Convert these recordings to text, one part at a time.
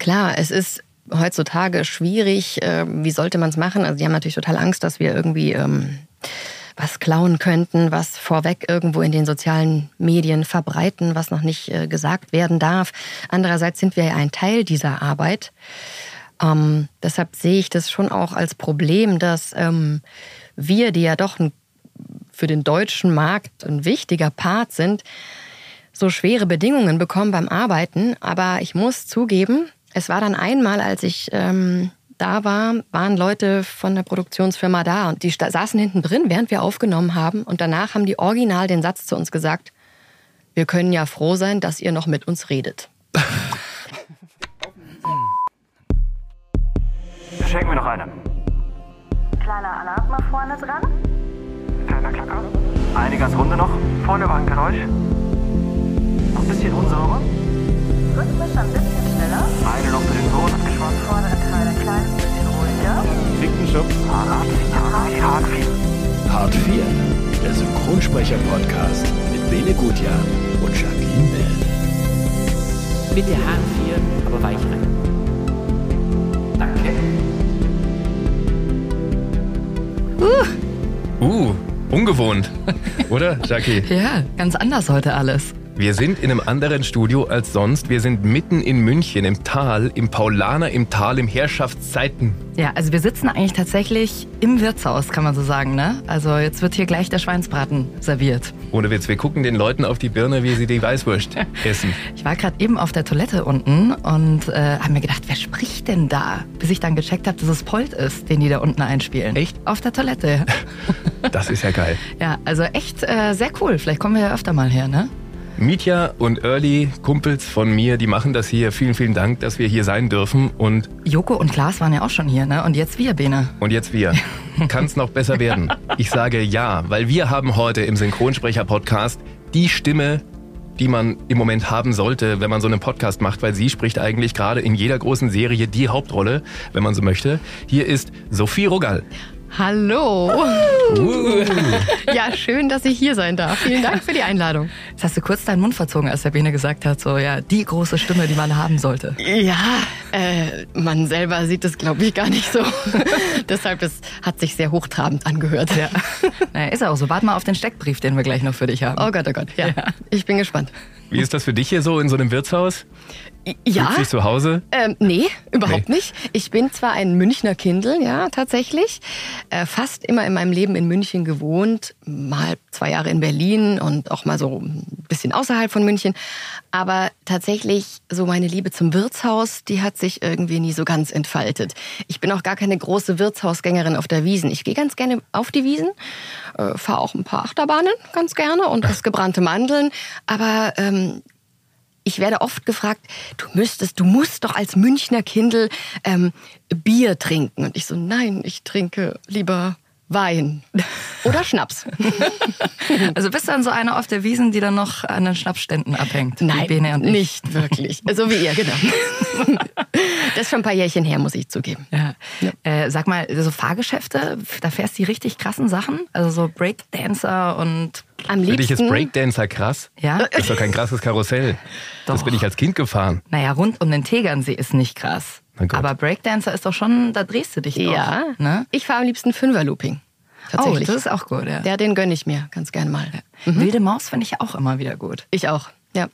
Klar, es ist heutzutage schwierig. Äh, wie sollte man es machen? Also die haben natürlich total Angst, dass wir irgendwie ähm, was klauen könnten, was vorweg irgendwo in den sozialen Medien verbreiten, was noch nicht äh, gesagt werden darf. Andererseits sind wir ja ein Teil dieser Arbeit. Ähm, deshalb sehe ich das schon auch als Problem, dass ähm, wir, die ja doch ein, für den deutschen Markt ein wichtiger Part sind, so schwere Bedingungen bekommen beim Arbeiten. Aber ich muss zugeben, es war dann einmal, als ich ähm, da war, waren Leute von der Produktionsfirma da und die saßen hinten drin, während wir aufgenommen haben. Und danach haben die original den Satz zu uns gesagt, wir können ja froh sein, dass ihr noch mit uns redet. Schenken wir noch eine. Kleiner Alarm mal vorne dran. Kleiner Klacker. Eine ganz runde noch. Vorne war ein Geräusch. Noch ein bisschen unsauber. Rhythmisch ein bisschen schneller. Eine noch für den Sohn abgeschwommen. Vordere Teil ein kleines bisschen ruhiger. Klickenschubs. Hart 4. Hart 4. Part 4. Der Synchronsprecher-Podcast mit Bene Gutjahr und Jacqueline Bell. Bitte Haaren 4, aber weich rein. Danke. Uh, ungewohnt. Oder, Jackie? Ja, ganz anders heute alles. Wir sind in einem anderen Studio als sonst. Wir sind mitten in München, im Tal, im Paulaner, im Tal, im Herrschaftszeiten. Ja, also wir sitzen eigentlich tatsächlich im Wirtshaus, kann man so sagen, ne? Also jetzt wird hier gleich der Schweinsbraten serviert. Ohne Witz, wir gucken den Leuten auf die Birne, wie sie die Weißwurst essen. Ich war gerade eben auf der Toilette unten und äh, habe mir gedacht, wer spricht denn da? Bis ich dann gecheckt habe, dass es Polt ist, den die da unten einspielen. Echt? Auf der Toilette. Das ist ja geil. ja, also echt äh, sehr cool. Vielleicht kommen wir ja öfter mal her, ne? Mietja und Early, Kumpels von mir, die machen das hier. Vielen, vielen Dank, dass wir hier sein dürfen. Und, Joko und Klaas waren ja auch schon hier, ne? Und jetzt wir, Bene. und jetzt wir. Kann es noch besser werden? Ich sage ja, weil wir haben heute im Synchronsprecher-Podcast die Stimme, die man im Moment haben sollte, wenn man so einen Podcast macht, weil sie spricht eigentlich gerade in jeder großen Serie die Hauptrolle, wenn man so möchte. Hier ist Sophie Rogal. Hallo. Ja, schön, dass ich hier sein darf. Vielen Dank für die Einladung. Jetzt hast du kurz deinen Mund verzogen, als der Bene gesagt hat, so ja, die große Stimme, die man haben sollte. Ja, äh, man selber sieht es, glaube ich, gar nicht so. Deshalb, es hat sich sehr hochtrabend angehört. Ja. Naja, ist auch so. Warte mal auf den Steckbrief, den wir gleich noch für dich haben. Oh Gott, oh Gott. Ja, ich bin gespannt. Wie ist das für dich hier so in so einem Wirtshaus? Ja. Fühlst du dich zu Hause? Ähm, nee, überhaupt Nee. nicht. Ich bin zwar ein Münchner Kindl, ja, tatsächlich. Äh, fast immer in meinem Leben in München gewohnt. Mal zwei Jahre in Berlin und auch mal so ein bisschen außerhalb von München. Aber tatsächlich so meine Liebe zum Wirtshaus, die hat sich irgendwie nie so ganz entfaltet. Ich bin auch gar keine große Wirtshausgängerin auf der Wiesen. Ich gehe ganz gerne auf die Wiesen, äh, fahre auch ein paar Achterbahnen ganz gerne und das gebrannte Mandeln. Aber ähm, ich werde oft gefragt, du müsstest, du musst doch als Münchner Kindl ähm, Bier trinken. Und ich so, nein, ich trinke lieber Wein oder Schnaps. Also bist du dann so einer auf der Wiesen, die dann noch an den Schnapsständen abhängt? Nein, Bene und ich. nicht wirklich. So wie ihr, genau. Das ist schon ein paar Jährchen her, muss ich zugeben. Ja. Äh, sag mal, so Fahrgeschäfte, da fährst du die richtig krassen Sachen? Also so Breakdancer und Am Für dich ist liebsten, Breakdancer krass? ja? Das ist doch kein krasses Karussell. Das Doch. bin ich als Kind gefahren. Naja, rund um den Tegernsee ist nicht krass. Aber Breakdancer ist doch schon, da drehst du dich doch. ja, Ne? ich fahre am liebsten Fünfer-Looping. Oh, Tatsächlich. das ist auch gut, ja. ja, den gönne ich mir ganz gern mal. Wilde Maus finde ich auch immer wieder gut. Ich auch, ja.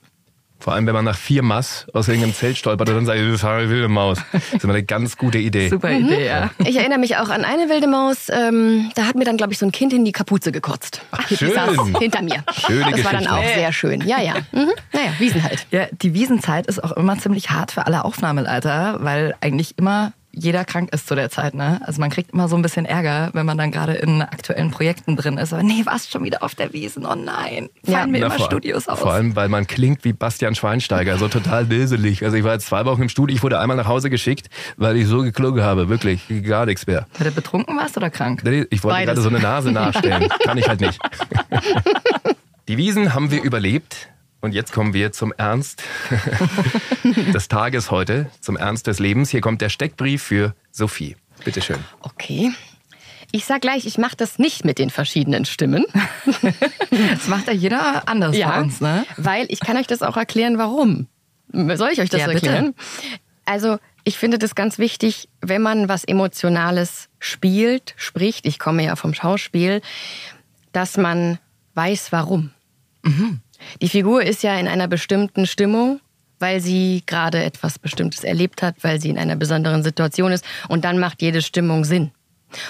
Vor allem, wenn man nach vier Mass aus irgendeinem Zelt stolpert und dann sagt, das war eine wilde Maus. Das ist immer eine ganz gute Idee. Super Idee, ja. Ich erinnere mich auch an eine wilde Maus. Ähm, da hat mir dann, glaube ich, so ein Kind in die Kapuze gekotzt. Die schön. saß hinter mir. Schöne das war dann Geschichte. auch sehr schön. Ja, ja. Mhm. Naja, Wiesen halt. Ja, die Wiesenzeit ist auch immer ziemlich hart für alle Aufnahmeleiter, weil eigentlich immer jeder krank ist zu der Zeit, ne? Also man kriegt immer so ein bisschen Ärger, wenn man dann gerade in aktuellen Projekten drin ist. Aber nee, warst schon wieder auf der Wiesen? Oh nein, Ja. fallen mir Na, immer vor, Studios aus. vor allem, weil man klingt wie Bastian Schweinsteiger, so total weselig. Also ich war jetzt zwei Wochen im Studio, ich wurde einmal nach Hause geschickt, weil ich so geklungen habe, wirklich, gar nichts mehr. Weil du betrunken warst oder krank? Nee, Ich wollte Beides. gerade so eine Nase nachstellen, kann ich halt nicht. Die Wiesen haben wir überlebt und jetzt kommen wir zum Ernst des Tages heute, zum Ernst des Lebens. Hier kommt der Steckbrief für Sophie. Bitteschön. Okay. Ich sag gleich, ich mache das nicht mit den verschiedenen Stimmen. Das macht ja jeder anders bei uns, ne? Weil ich kann euch das auch erklären, warum. Soll ich euch das Ja, bitte. erklären? Also ich finde das ganz wichtig, wenn man was Emotionales spielt, spricht, ich komme ja vom Schauspiel, dass man weiß, warum. Die Figur ist ja in einer bestimmten Stimmung, weil sie gerade etwas Bestimmtes erlebt hat, weil sie in einer besonderen Situation ist und dann macht jede Stimmung Sinn.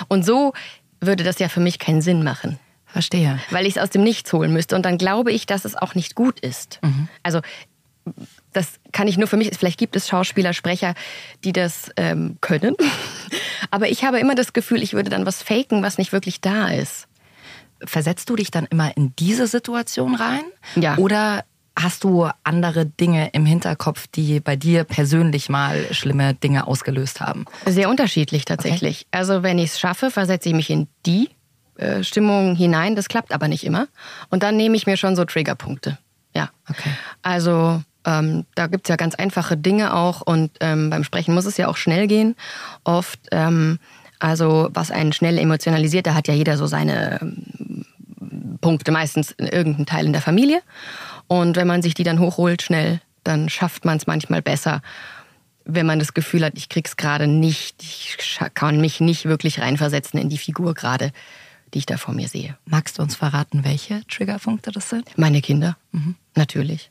Und so würde das ja für mich keinen Sinn machen Verstehe. weil ich es aus dem Nichts holen müsste. Und dann glaube ich, dass es auch nicht gut ist. Also das kann ich nur für mich, vielleicht gibt es Schauspieler, Sprecher, die das ähm, können. Aber ich habe immer das Gefühl, ich würde dann was faken, was nicht wirklich da ist. Versetzt du dich dann immer in diese Situation rein? Ja. Oder hast du andere Dinge im Hinterkopf, die bei dir persönlich mal schlimme Dinge ausgelöst haben? Sehr unterschiedlich tatsächlich. Also wenn ich es schaffe, versetze ich mich in die äh, Stimmung hinein. Das klappt aber nicht immer. Und dann nehme ich mir schon so Triggerpunkte. Ja. Okay. Also ähm, da gibt's ja ganz einfache Dinge auch und ähm, beim Sprechen muss es ja auch schnell gehen. Oft, ähm, also was einen schnell emotionalisiert, da hat ja jeder so seine ähm, Punkte, meistens in irgendeinem Teil in der Familie. Und wenn man sich die dann hochholt schnell, dann schafft man es manchmal besser, wenn man das Gefühl hat, ich krieg's gerade nicht, ich kann mich nicht wirklich reinversetzen in die Figur gerade, die ich da vor mir sehe. Magst du uns verraten, welche Triggerpunkte das sind? Meine Kinder, natürlich.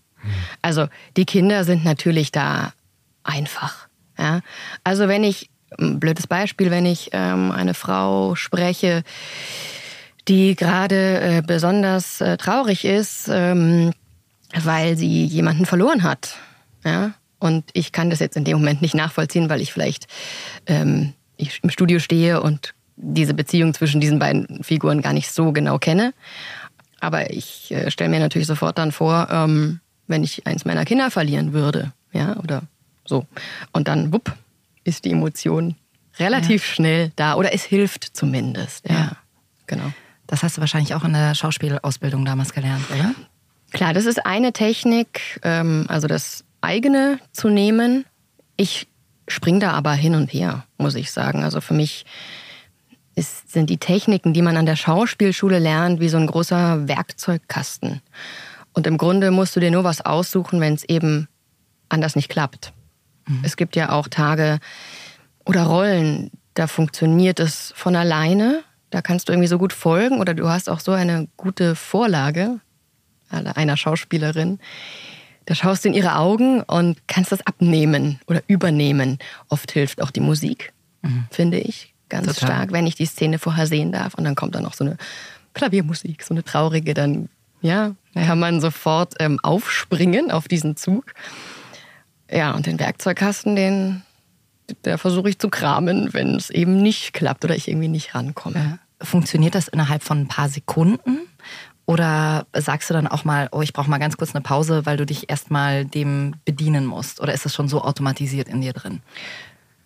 Also die Kinder sind natürlich da einfach. Ja? Also wenn ich, ein blödes Beispiel, wenn ich ähm, eine Frau spreche, die gerade äh, besonders äh, traurig ist, ähm, weil sie jemanden verloren hat. Ja? Und ich kann das jetzt in dem Moment nicht nachvollziehen, weil ich vielleicht ähm, ich im Studio stehe und diese Beziehung zwischen diesen beiden Figuren gar nicht so genau kenne. Aber ich äh, stelle mir natürlich sofort dann vor, ähm, wenn ich eins meiner Kinder verlieren würde, ja, oder so. Und dann, wupp, ist die Emotion relativ schnell da. Oder es hilft zumindest. Ja, Ja. genau. Das hast du wahrscheinlich auch in der Schauspielausbildung damals gelernt, oder? Klar, das ist eine Technik, ähm, also das eigene zu nehmen. Ich spring da aber hin und her, muss ich sagen. Also für mich ist, sind die Techniken, die man an der Schauspielschule lernt, wie so ein großer Werkzeugkasten. Und im Grunde musst du dir nur was aussuchen, wenn es eben anders nicht klappt. Es gibt ja auch Tage oder Rollen, da funktioniert es von alleine. Da kannst du irgendwie so gut folgen oder du hast auch so eine gute Vorlage einer Schauspielerin. Da schaust du in ihre Augen und kannst das abnehmen oder übernehmen. Oft hilft auch die Musik, finde ich, ganz Total. stark, wenn ich die Szene vorher sehen darf. Und dann kommt dann noch so eine Klaviermusik, so eine traurige, dann ja, kann man sofort ähm, aufspringen auf diesen Zug. Ja, und den Werkzeugkasten, den, der versuche ich zu kramen, wenn es eben nicht klappt oder ich irgendwie nicht rankomme. Funktioniert das innerhalb von ein paar Sekunden? Oder sagst du dann auch mal, oh, ich brauche mal ganz kurz eine Pause, weil du dich erstmal dem bedienen musst? Oder ist das schon so automatisiert in dir drin?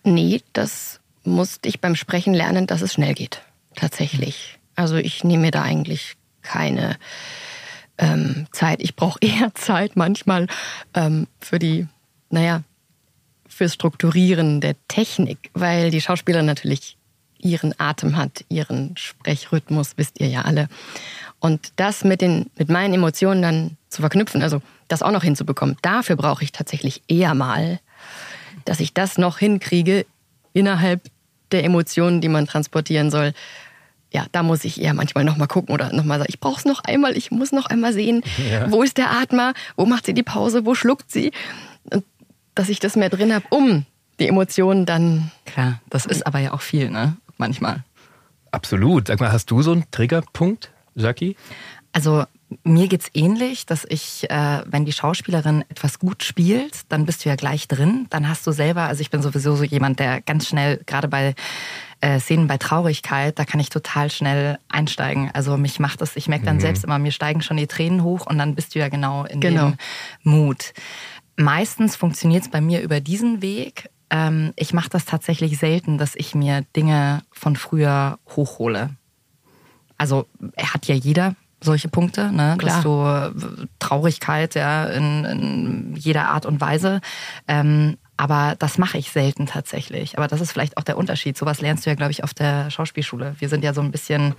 Nee, das musste ich beim Sprechen lernen, dass es schnell geht. Tatsächlich. Also ich nehme mir da eigentlich keine ähm, Zeit. Ich brauche eher Zeit manchmal ähm, für die, naja, fürs Strukturieren der Technik, weil die Schauspielerin natürlich ihren Atem hat, ihren Sprechrhythmus, wisst ihr ja alle. Und das mit, den, mit meinen Emotionen dann zu verknüpfen, also das auch noch hinzubekommen, dafür brauche ich tatsächlich eher mal dass ich das noch hinkriege innerhalb der Emotionen, die man transportieren soll. Ja, da muss ich eher manchmal noch mal gucken oder noch mal sagen, ich brauche es noch einmal, ich muss noch einmal sehen, wo ist der Atmer, wo macht sie die Pause, wo schluckt sie, und dass ich das mehr drin habe, um die Emotionen dann. Klar, das ist aber ja auch viel, ne? Manchmal. Absolut. Sag mal, hast du so einen Triggerpunkt, Jackie? Also mir geht's ähnlich, dass ich, äh, wenn die Schauspielerin etwas gut spielt, dann bist du ja gleich drin. Dann hast du selber, also ich bin sowieso so jemand, der ganz schnell, gerade bei äh, Szenen bei Traurigkeit, da kann ich total schnell einsteigen. Also mich macht das, ich merke dann selbst immer, mir steigen schon die Tränen hoch und dann bist du ja genau in Genau. dem Mut. Meistens funktioniert's bei mir über diesen Weg. Ähm, ich mache das tatsächlich selten, dass ich mir Dinge von früher hochhole also er hat ja jeder solche Punkte, ne? dass du äh, Traurigkeit ja in, in jeder Art und Weise. Ähm, aber das mache ich selten tatsächlich. Aber das ist vielleicht auch der Unterschied. Sowas lernst du ja, glaube ich, auf der Schauspielschule. Wir sind ja so ein bisschen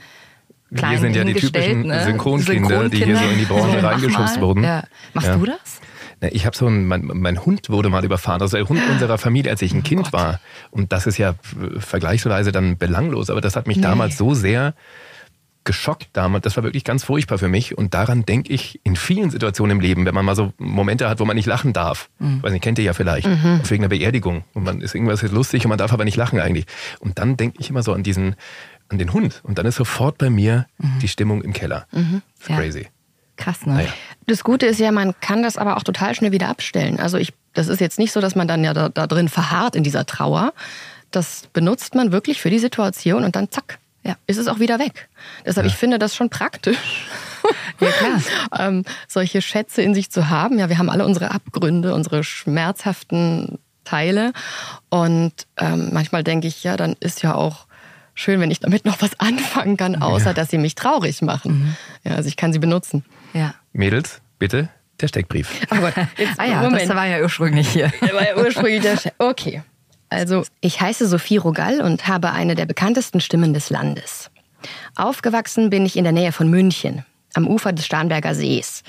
klein Wir sind ja die typischen ne? Synchronkinder, die hier so in die Branche mach reingeschubst wurden. Ja. Machst Ja. du das? Ich habe so ein, mein, mein Hund wurde mal überfahren, also der Hund unserer Familie, als ich ein Kind war. Und das ist ja vergleichsweise dann belanglos, aber das hat mich damals so sehr geschockt damals. Das war wirklich ganz furchtbar für mich. Und daran denke ich in vielen Situationen im Leben, wenn man mal so Momente hat, wo man nicht lachen darf. Weiß nicht, kennt ihr ja vielleicht. Auf irgendeiner Beerdigung. Und man ist irgendwas ist lustig und man darf aber nicht lachen eigentlich. Und dann denke ich immer so an diesen, an den Hund. Und dann ist sofort bei mir die Stimmung im Keller. Ist Ja. crazy. Krass, ne? Naja. Das Gute ist ja, man kann das aber auch total schnell wieder abstellen. Also ich, das ist jetzt nicht so, dass man dann ja da, da drin verharrt in dieser Trauer. Das benutzt man wirklich für die Situation und dann zack, ja, ist es auch wieder weg. Deshalb, ich finde das schon praktisch. Ja, klar. ähm, solche Schätze in sich zu haben. Ja, wir haben alle unsere Abgründe, unsere schmerzhaften Teile. Und ähm, manchmal denke ich, ja, dann ist ja auch schön, wenn ich damit noch was anfangen kann, außer dass sie mich traurig machen. Ja, also ich kann sie benutzen. Ja. Mädels, bitte, der Steckbrief. Aber jetzt, Ah ja, Moment. das war ja ursprünglich hier. Der war ja ursprünglich der Chef. Okay. Also, ich heiße Sophie Rogall und habe eine der bekanntesten Stimmen des Landes. Aufgewachsen bin ich in der Nähe von München, am Ufer des Starnberger Sees.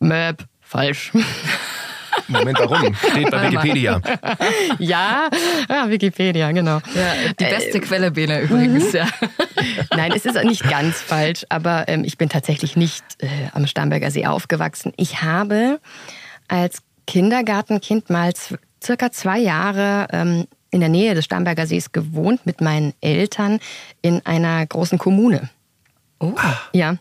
Möb, falsch. Moment, warum? Steht bei Wikipedia. ja, ah, Wikipedia, genau. Ja, die beste Quelle, Bene, übrigens, ja. Nein, es ist nicht ganz falsch, aber ähm, ich bin tatsächlich nicht äh, am Starnberger See aufgewachsen. Ich habe als Kindergartenkind mal circa zwei Jahre ähm, in der Nähe des Starnberger Sees gewohnt mit meinen Eltern in einer großen Kommune. Oh. Ja.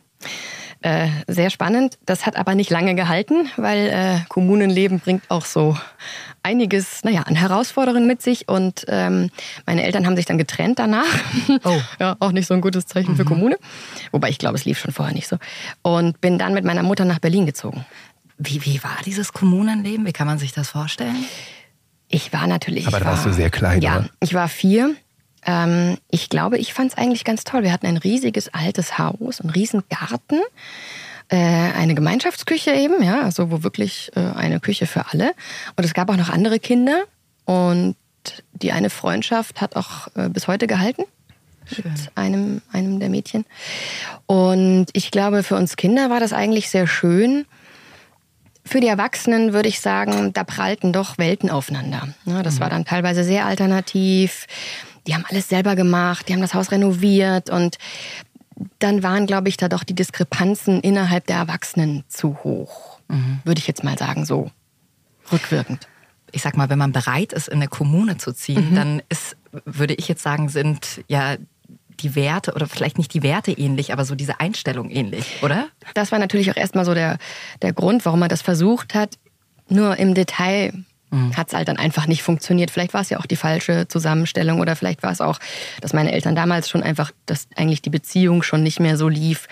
Äh, sehr spannend. Das hat aber nicht lange gehalten, weil äh, Kommunenleben bringt auch so einiges, naja, an Herausforderungen mit sich. Und ähm, meine Eltern haben sich dann getrennt danach. Oh. ja, auch nicht so ein gutes Zeichen für Kommune. Wobei ich glaube, es lief schon vorher nicht so. Und bin dann mit meiner Mutter nach Berlin gezogen. Wie, wie war dieses Kommunenleben? Wie kann man sich das vorstellen? Ich war natürlich. Aber da warst war, du sehr klein, Ja, oder? ich war vier. Ähm, ich glaube, ich fand es eigentlich ganz toll. Wir hatten ein riesiges altes Haus, einen riesen Garten, äh, eine Gemeinschaftsküche eben, ja, also wo wirklich äh, eine Küche für alle. Und es gab auch noch andere Kinder. Und die eine Freundschaft hat auch äh, bis heute gehalten mit einem, einem der Mädchen. Und ich glaube, für uns Kinder war das eigentlich sehr schön. Für die Erwachsenen würde ich sagen, da prallten doch Welten aufeinander. Ja, das war dann teilweise sehr alternativ. Die haben alles selber gemacht, die haben das Haus renoviert und dann waren, glaube ich, da doch die Diskrepanzen innerhalb der Erwachsenen zu hoch. Würde ich jetzt mal sagen, so rückwirkend. Ich sag mal, wenn man bereit ist, in eine Kommune zu ziehen, dann ist, würde ich jetzt sagen, sind ja die Werte oder vielleicht nicht die Werte ähnlich, aber so diese Einstellung ähnlich, oder? Das war natürlich auch erstmal so der, der Grund, warum man das versucht hat. Nur im Detail hat es halt dann einfach nicht funktioniert. Vielleicht war es ja auch die falsche Zusammenstellung oder vielleicht war es auch, dass meine Eltern damals schon einfach, dass eigentlich die Beziehung schon nicht mehr so lief.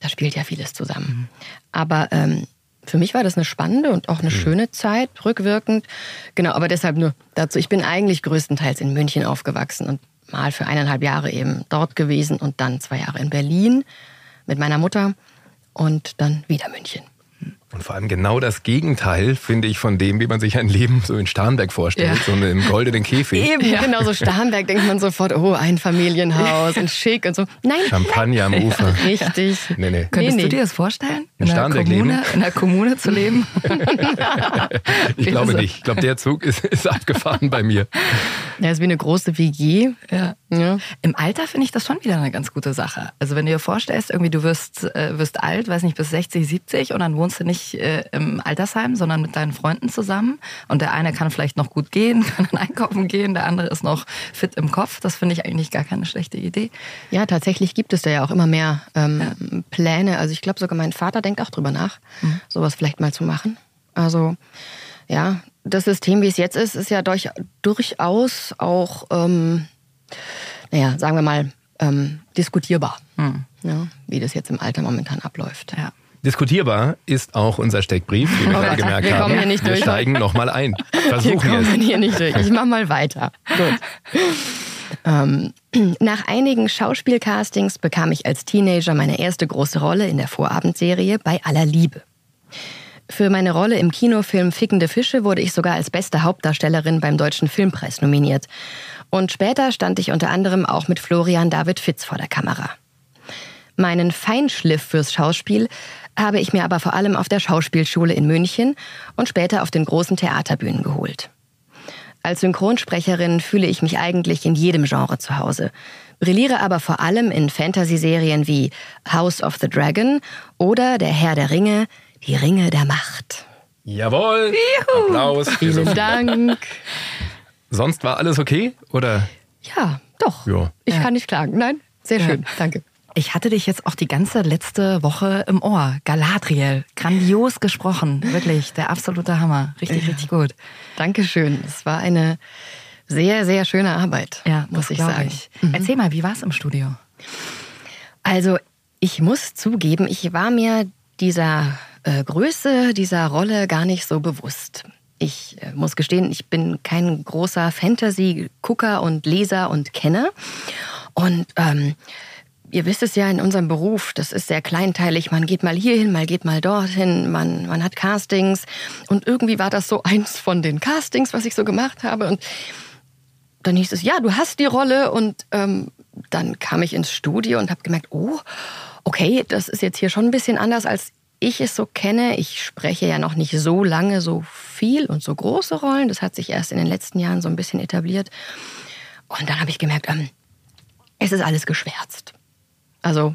Da spielt ja vieles zusammen. Aber ähm, für mich war das eine spannende und auch eine schöne Zeit, rückwirkend. Genau, aber deshalb nur dazu. Ich bin eigentlich größtenteils in München aufgewachsen und mal für eineinhalb Jahre eben dort gewesen und dann zwei Jahre in Berlin mit meiner Mutter und dann wieder München. Und vor allem genau das Gegenteil, finde ich, von dem, wie man sich ein Leben so in Starnberg vorstellt, Ja. so im goldenen Käfig. Eben, genau so Starnberg denkt man sofort, oh, ein Familienhaus und schick und so. Nein, Champagner am Ufer. richtig. Nee, nee. Könntest nee. du dir das vorstellen? In einer Starnberg Kommune, leben? in einer Kommune zu leben? Ich glaube Also- nicht. Ich glaube, der Zug ist, ist abgefahren bei mir. Ja, ist wie eine große WG. Ja. Ja. Im Alter finde ich das schon wieder eine ganz gute Sache. Also wenn du dir vorstellst, irgendwie du wirst, äh, wirst alt, weiß nicht, bis 60, 70 und dann wohnst du nicht äh, im Altersheim, sondern mit deinen Freunden zusammen und der eine kann vielleicht noch gut gehen, kann dann einkaufen gehen, der andere ist noch fit im Kopf. Das finde ich eigentlich gar keine schlechte Idee. ja, tatsächlich gibt es da ja auch immer mehr ähm, Pläne. Also ich glaube sogar mein Vater denkt auch drüber nach, sowas vielleicht mal zu machen. Also ja, das System, wie es jetzt ist, ist ja durch, durchaus auch, ähm, naja, sagen wir mal, ähm, diskutierbar, ja, wie das jetzt im Alter momentan abläuft. Ja. Diskutierbar ist auch unser Steckbrief, wie wir Oh gerade gemerkt wir haben. kommen hier nicht wir durch. steigen nochmal ein. Wir Versuchen kommen es. hier nicht durch. Ich mach mal weiter. Gut. Ähm, nach einigen Schauspielcastings bekam ich als Teenager meine erste große Rolle in der Vorabendserie bei aller Liebe. Für meine Rolle im Kinofilm Fickende Fische wurde ich sogar als beste Hauptdarstellerin beim Deutschen Filmpreis nominiert. Und später stand ich unter anderem auch mit Florian David Fitz vor der Kamera. Meinen Feinschliff fürs Schauspiel habe ich mir aber vor allem auf der Schauspielschule in München und später auf den großen Theaterbühnen geholt. Als Synchronsprecherin fühle ich mich eigentlich in jedem Genre zu Hause, brilliere aber vor allem in Fantasy-Serien wie House of the Dragon oder Der Herr der Ringe, die Ringe der Macht. Jawohl. Applaus. für Vielen. Dank. Sonst war alles okay? Oder? Ja, doch. Ja. Ich kann nicht klagen. Nein, sehr schön. Danke. Ich hatte dich jetzt auch die ganze letzte Woche im Ohr. Galadriel. Grandios gesprochen. Wirklich, der absolute Hammer. Richtig, richtig gut. Dankeschön. Es war eine sehr, sehr schöne Arbeit, Ja, muss ich sagen. Ich. Erzähl mal, wie war es im Studio? Also, ich muss zugeben, ich war mir dieser äh, Größe dieser Rolle gar nicht so bewusst. Ich äh, muss gestehen, ich bin kein großer Fantasy-Gucker und Leser und Kenner. Und ähm, ihr wisst es ja in unserem Beruf, das ist sehr kleinteilig. Man geht mal hierhin, mal geht mal dorthin, man, man hat Castings. Und irgendwie war das so eins von den Castings, was ich so gemacht habe. Und dann hieß es, ja, du hast die Rolle. Und ähm, dann kam ich ins Studio und habe gemerkt, oh, okay, das ist jetzt hier schon ein bisschen anders, als ich es so kenne. Ich spreche ja noch nicht so lange so viel und so große Rollen. Das hat sich erst in den letzten Jahren so ein bisschen etabliert. Und dann habe ich gemerkt, ähm, es ist alles geschwärzt. Also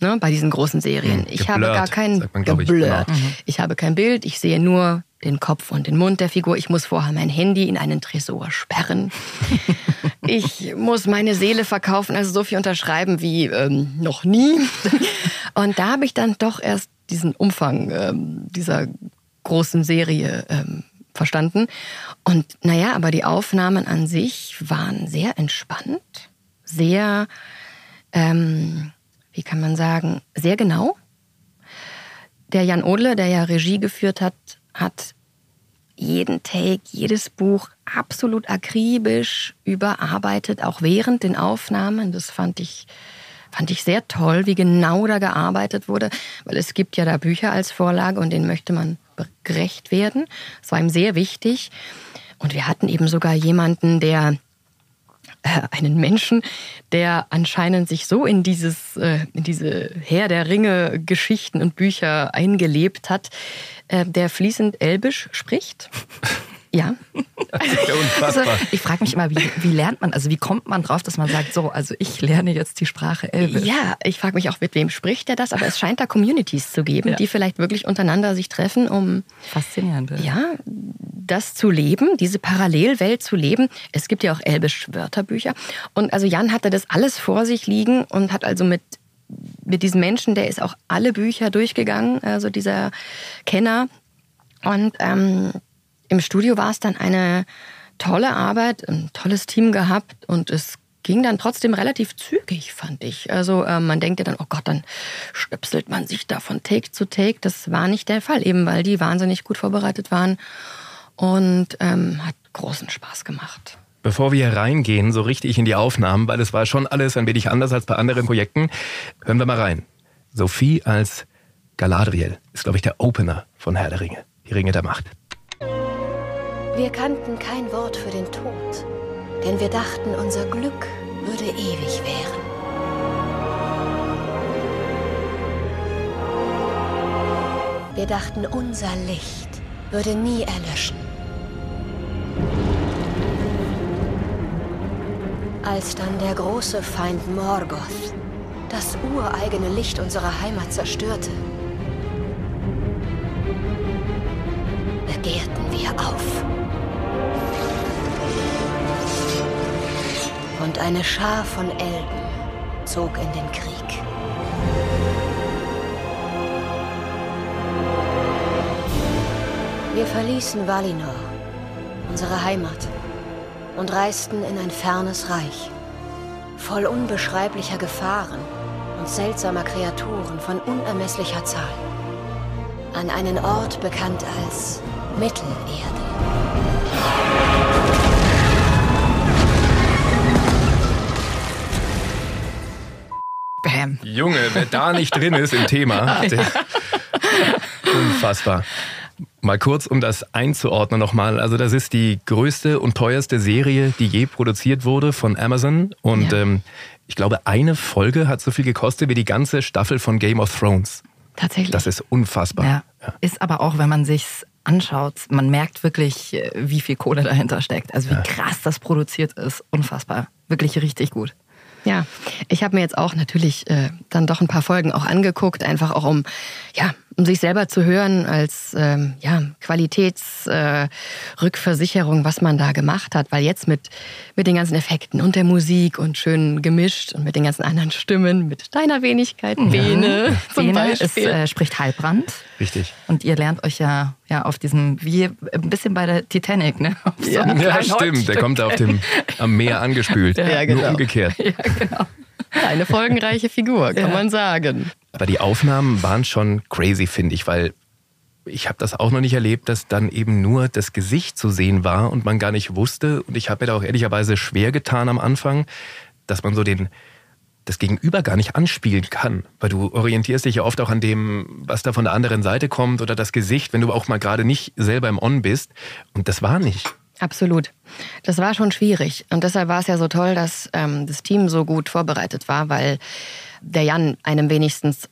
ne, bei diesen großen Serien. Mhm, ich habe geblurrt, gar kein man, glaub ich, geblurrt. genau. Ich habe kein Bild, ich sehe nur den Kopf und den Mund der Figur. Ich muss vorher mein Handy in einen Tresor sperren. ich muss meine Seele verkaufen, also so viel unterschreiben wie ähm, noch nie. Und da habe ich dann doch erst diesen Umfang ähm, dieser großen Serie ähm, verstanden. Und naja, aber die Aufnahmen an sich waren sehr entspannt, sehr, ähm, wie kann man sagen, sehr genau. Der Jan Odle, der ja Regie geführt hat, hat jeden Take, jedes Buch absolut akribisch überarbeitet, auch während den Aufnahmen. Das fand ich, fand ich sehr toll, wie genau da gearbeitet wurde, weil es gibt ja da Bücher als Vorlage und denen möchte man gerecht werden. Das war ihm sehr wichtig. Und wir hatten eben sogar jemanden, der einen Menschen, der anscheinend sich so in dieses, äh, in diese Herr der Ringe Geschichten und Bücher eingelebt hat, äh, der fließend Elbisch spricht. Ja. Also, Unfassbar. ich frage mich immer, wie, wie lernt man, also wie kommt man drauf, dass man sagt, so, also ich lerne jetzt die Sprache Elbisch. Ja, ich frage mich auch, mit wem spricht er das, aber es scheint da Communities zu geben, Ja. die vielleicht wirklich untereinander sich treffen, um Faszinierend. ja, das zu leben, diese Parallelwelt zu leben. Es gibt ja auch Elbisch-Wörterbücher. Und also Jan hatte das alles vor sich liegen und hat also mit, mit diesem Menschen, der ist auch alle Bücher durchgegangen, also dieser Kenner. Und ähm, im Studio war es dann eine tolle Arbeit, ein tolles Team gehabt und es ging dann trotzdem relativ zügig, fand ich. Also ähm, man denkt ja dann, oh Gott, dann stöpselt man sich da von Take zu Take. Das war nicht der Fall, eben weil die wahnsinnig gut vorbereitet waren und ähm, hat großen Spaß gemacht. Bevor wir reingehen, so richtig in die Aufnahmen, weil es war schon alles ein wenig anders als bei anderen Projekten, hören wir mal rein. Sophie als Galadriel ist, glaube ich, der Opener von Herr der Ringe. Die Ringe der Macht. Wir kannten kein Wort für den Tod, denn wir dachten, unser Glück würde ewig währen. Wir dachten, unser Licht würde nie erlöschen. Als dann der große Feind Morgoth das ureigene Licht unserer Heimat zerstörte, begehrten wir auf. Und eine Schar von Elben zog in den Krieg. Wir verließen Valinor, unsere Heimat, und reisten in ein fernes Reich, voll unbeschreiblicher Gefahren und seltsamer Kreaturen von unermesslicher Zahl. An einen Ort bekannt als Mittelerde. Bam. Junge, wer da nicht drin ist im Thema, der, unfassbar. Mal kurz, um das einzuordnen nochmal. Also das ist die größte und teuerste Serie, die je produziert wurde von Amazon. Und Ja. ähm, ich glaube, eine Folge hat so viel gekostet wie die ganze Staffel von Game of Thrones. Tatsächlich. Das ist unfassbar. Ja. Ist aber auch, wenn man sich's anschaut, man merkt wirklich, äh, wie viel Kohle dahinter steckt. Also wie krass das produziert ist. Unfassbar. Wirklich richtig gut. Ja, ich habe mir jetzt auch natürlich äh, dann doch ein paar Folgen auch angeguckt, einfach auch um, ja, um sich selber zu hören als ähm, ja, Qualitätsrückversicherung, äh, was man da gemacht hat. Weil jetzt mit, mit den ganzen Effekten und der Musik und schön gemischt und mit den ganzen anderen Stimmen, mit deiner Wenigkeit, Bene zum Bene ist, Beispiel. äh, spricht Heilbrand. Richtig. Und ihr lernt euch ja, ja auf diesem, wie ein bisschen bei der Titanic, ne? Auf so Ja, kleinen stimmt. Der kommt auf dem, am Meer angespült. Ja, genau. Nur umgekehrt. Eine folgenreiche Figur, kann Ja. man sagen. Aber die Aufnahmen waren schon crazy, finde ich, weil ich habe das auch noch nicht erlebt, dass dann eben nur das Gesicht zu sehen war und man gar nicht wusste. Und ich habe mir da auch ehrlicherweise schwer getan am Anfang, dass man so den das Gegenüber gar nicht anspielen kann, weil du orientierst dich ja oft auch an dem, was da von der anderen Seite kommt oder das Gesicht, wenn du auch mal gerade nicht selber im On bist. Und das war nicht. Absolut. Das war schon schwierig. Und deshalb war es ja so toll, dass ähm, das Team so gut vorbereitet war, weil der Jan einem wenigstens,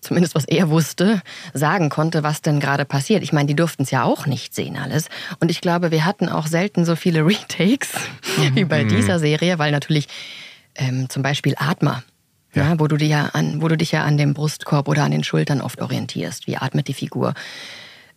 zumindest was er wusste, sagen konnte, was denn gerade passiert. Ich meine, die durften es ja auch nicht sehen alles. Und ich glaube, wir hatten auch selten so viele Retakes wie bei dieser Serie, weil natürlich ähm, zum Beispiel Atmer. Ja. wo, du dich ja an, wo du dich ja an dem Brustkorb oder an den Schultern oft orientierst. Wie atmet die Figur?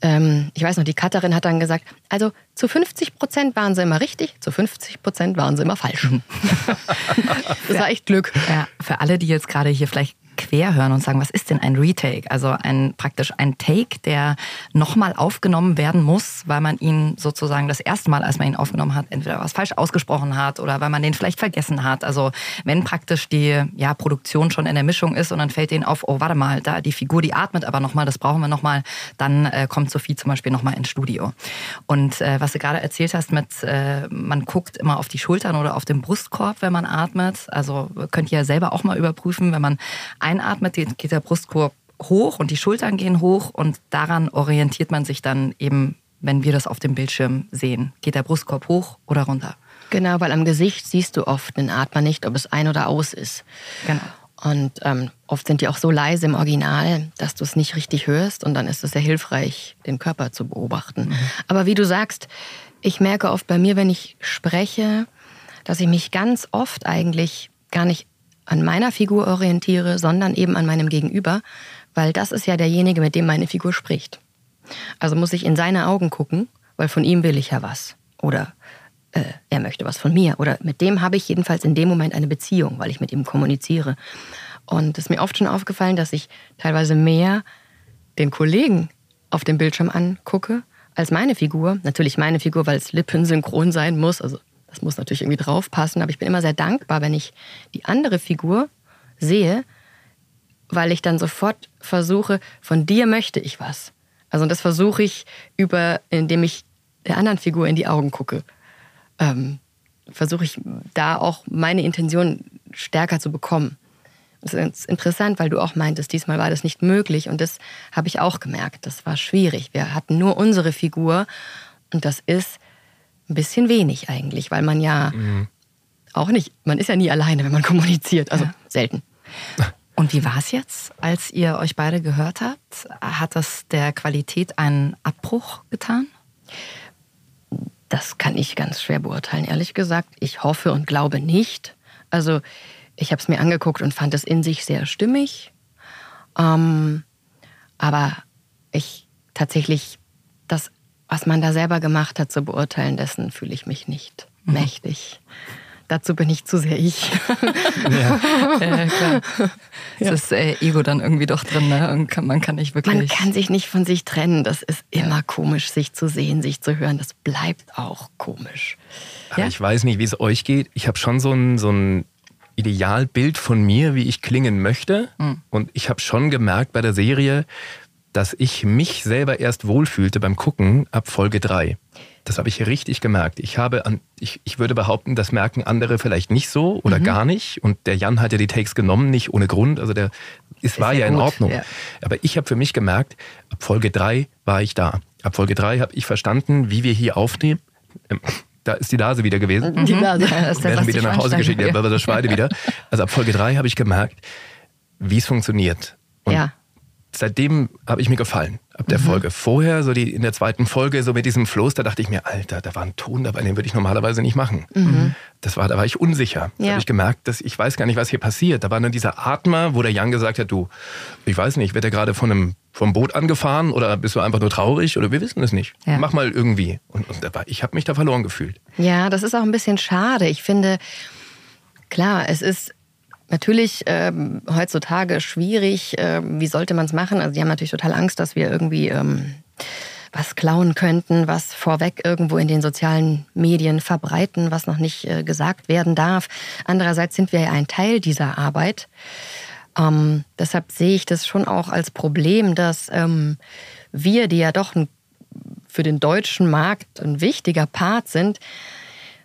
Ähm, ich weiß noch, die Cutterin hat dann gesagt, also zu 50 Prozent waren sie immer richtig, zu 50 Prozent waren sie immer falsch. das war echt Glück. Ja, für alle, die jetzt gerade hier vielleicht quer hören und sagen, was ist denn ein Retake? Also ein praktisch ein Take, der nochmal aufgenommen werden muss, weil man ihn sozusagen das erste Mal, als man ihn aufgenommen hat, entweder was falsch ausgesprochen hat oder weil man den vielleicht vergessen hat. Also wenn praktisch die ja, Produktion schon in der Mischung ist und dann fällt denen auf, oh warte mal, da die Figur, die atmet aber nochmal, das brauchen wir nochmal, dann äh, kommt Sophie zum Beispiel nochmal ins Studio. Und äh, was du gerade erzählt hast mit, äh, man guckt immer auf die Schultern oder auf den Brustkorb, wenn man atmet. Also könnt ihr ja selber auch mal überprüfen, wenn man einatmet, geht geht der Brustkorb hoch und die Schultern gehen hoch und daran orientiert man sich dann eben, wenn wir das auf dem Bildschirm sehen. Geht der Brustkorb hoch oder runter? Genau, weil am Gesicht siehst du oft den Atmer nicht, ob es ein oder aus ist. Genau. Und ähm, oft sind die auch so leise im Original, dass du es nicht richtig hörst und dann ist es sehr hilfreich, den Körper zu beobachten. Aber wie du sagst, ich merke oft bei mir, wenn ich spreche, dass ich mich ganz oft eigentlich gar nicht an meiner Figur orientiere, sondern eben an meinem Gegenüber, weil das ist ja derjenige, mit dem meine Figur spricht. Also muss ich in seine Augen gucken, weil von ihm will ich ja was. Oder äh, er möchte was von mir. Oder mit dem habe ich jedenfalls in dem Moment eine Beziehung, weil ich mit ihm kommuniziere. Und es ist mir oft schon aufgefallen, dass ich teilweise mehr den Kollegen auf dem Bildschirm angucke als meine Figur. Natürlich meine Figur, weil es lippensynchron sein muss. Also das muss natürlich irgendwie draufpassen. Aber ich bin immer sehr dankbar, wenn ich die andere Figur sehe, weil ich dann sofort versuche, von dir möchte ich was. Also das versuche ich über, indem ich der anderen Figur in die Augen gucke. Ähm, versuche ich da auch meine Intention stärker zu bekommen. Das ist interessant, weil du auch meintest, diesmal war das nicht möglich und das habe ich auch gemerkt. Das war schwierig. Wir hatten nur unsere Figur und das ist ein bisschen wenig eigentlich, weil man ja auch nicht, man ist ja nie alleine, wenn man kommuniziert, also selten. Und wie war es jetzt, als ihr euch beide gehört habt? Hat das der Qualität einen Abbruch getan? Das kann ich ganz schwer beurteilen, ehrlich gesagt. Ich hoffe und glaube nicht. Also ich habe es mir angeguckt und fand es in sich sehr stimmig. Ähm, aber ich tatsächlich, das, was man da selber gemacht hat, zu beurteilen, dessen fühle ich mich nicht mächtig. Dazu bin ich zu sehr ich. Äh, klar. Das ist äh, Ego dann irgendwie doch drin, ne? Und kann, man kann nicht wirklich. Man kann sich nicht von sich trennen. Das ist immer komisch, sich zu sehen, sich zu hören. Das bleibt auch komisch. Aber Ja? Ich weiß nicht, wie es euch geht. Ich habe schon so ein, so ein Idealbild von mir, wie ich klingen möchte. Und ich habe schon gemerkt bei der Serie, dass ich mich selber erst wohlfühlte beim Gucken ab Folge 3. Das habe ich richtig gemerkt. Ich habe an, ich, ich würde behaupten, das merken andere vielleicht nicht so oder gar nicht. Und der Jan hat ja die Takes genommen, nicht ohne Grund. Also der es war ja in gut, Ordnung. ja. Aber ich habe für mich gemerkt, ab Folge 3 war ich da. Ab Folge 3 habe ich verstanden, wie wir hier aufnehmen. Ähm, Da ist die Nase wieder gewesen. Die Nase. Ja, das ist der werden wieder nach Hause geschickt, ja, aber das Schweine wieder. Also ab Folge 3 habe ich gemerkt, wie es funktioniert. Und Ja. seitdem habe ich mir gefallen, ab der Folge. Vorher, so die in der zweiten Folge, so mit diesem Floß, da dachte ich mir, Alter, da war ein Ton dabei, den würde ich normalerweise nicht machen. Das war, da war ich unsicher. Da Ja. habe ich gemerkt, dass ich weiß gar nicht, was hier passiert. Da war nur dieser Atmer, wo der Jan gesagt hat, du, ich weiß nicht, wird er gerade von einem vom Boot angefahren oder bist du einfach nur traurig oder wir wissen es nicht. Ja. Mach mal irgendwie. Und, und da war, ich habe mich da verloren gefühlt. Ja, das ist auch ein bisschen schade. Ich finde, klar, es ist natürlich ähm, heutzutage schwierig. Ähm, wie sollte man es machen? Also die haben natürlich total Angst, dass wir irgendwie ähm, was klauen könnten, was vorweg irgendwo in den sozialen Medien verbreiten, was noch nicht äh, gesagt werden darf. Andererseits sind wir ja ein Teil dieser Arbeit. Ähm, deshalb sehe ich das schon auch als Problem, dass ähm, wir, die ja doch ein, für den deutschen Markt ein wichtiger Part sind,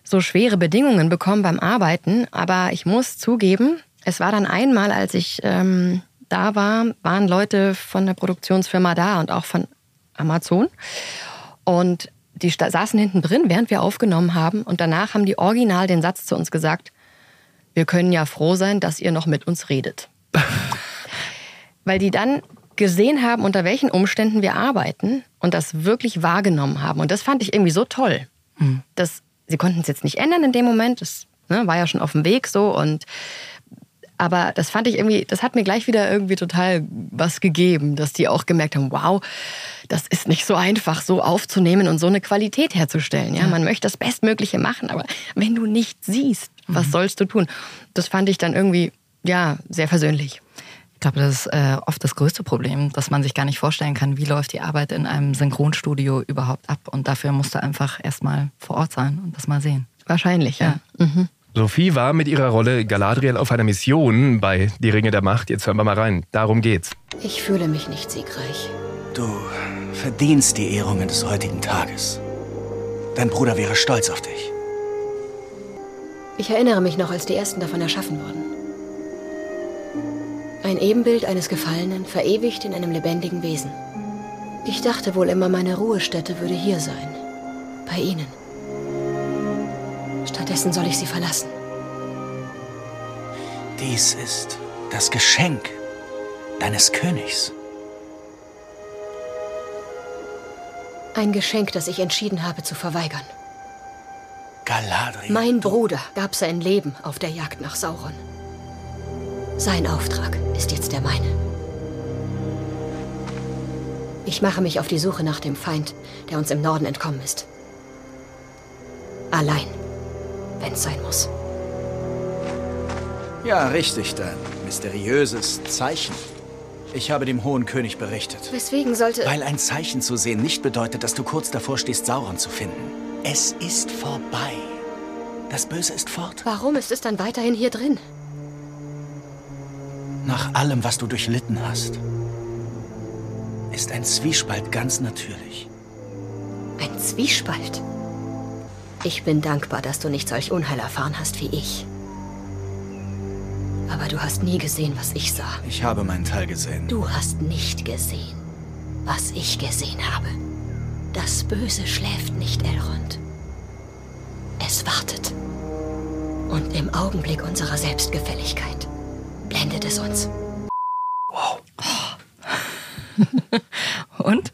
so schwere Bedingungen bekommen beim Arbeiten. Aber ich muss zugeben, es war dann einmal, als ich ähm, da war, waren Leute von der Produktionsfirma da und auch von Amazon. Und die saßen hinten drin, während wir aufgenommen haben. Und danach haben die original den Satz zu uns gesagt, wir können ja froh sein, dass ihr noch mit uns redet. Weil die dann gesehen haben, unter welchen Umständen wir arbeiten und das wirklich wahrgenommen haben. Und das fand ich irgendwie so toll. Das, sie konnten es jetzt nicht ändern in dem Moment, das ne, war ja schon auf dem Weg so und aber das fand ich irgendwie, das hat mir gleich wieder irgendwie total was gegeben, dass die auch gemerkt haben, wow, das ist nicht so einfach, so aufzunehmen und so eine Qualität herzustellen. Ja, man möchte das Bestmögliche machen, aber wenn du nicht siehst, was sollst du tun? Das fand ich dann irgendwie, ja, sehr versöhnlich. Ich glaube, das ist äh, oft das größte Problem, dass man sich gar nicht vorstellen kann, wie läuft die Arbeit in einem Synchronstudio überhaupt ab. Und dafür musst du einfach erstmal vor Ort sein und das mal sehen. Wahrscheinlich, ja. Mhm. Sophie war mit ihrer Rolle Galadriel auf einer Mission bei Die Ringe der Macht. Jetzt hören wir mal rein. Darum geht's. Ich fühle mich nicht siegreich. Du verdienst die Ehrungen des heutigen Tages. Dein Bruder wäre stolz auf dich. Ich erinnere mich noch, als die ersten davon erschaffen wurden. Ein Ebenbild eines Gefallenen, verewigt in einem lebendigen Wesen. Ich dachte wohl immer, meine Ruhestätte würde hier sein. Bei Ihnen. Stattdessen soll ich Sie verlassen. Dies ist das Geschenk deines Königs. Ein Geschenk, das ich entschieden habe zu verweigern. Galadriel. Mein Bruder gab sein Leben auf der Jagd nach Sauron. Sein Auftrag ist jetzt der meine. Ich mache mich auf die Suche nach dem Feind, der uns im Norden entkommen ist. Allein, wenn es sein muss. Ja, richtig, dein mysteriöses Zeichen. Ich habe dem Hohen König berichtet. Weswegen sollte... Weil ein Zeichen zu sehen nicht bedeutet, dass du kurz davor stehst, Sauron zu finden. Es ist vorbei. Das Böse ist fort. Warum ist es dann weiterhin hier drin? Nach allem, was du durchlitten hast, ist ein Zwiespalt ganz natürlich. Ein Zwiespalt. Ich bin dankbar, dass du nicht solch Unheil erfahren hast wie ich. Aber du hast nie gesehen, was ich sah. Ich habe meinen Teil gesehen. Du hast nicht gesehen, was ich gesehen habe. Das Böse schläft nicht, Elrond. Es wartet. Und im Augenblick unserer Selbstgefälligkeit blendet es uns. Und?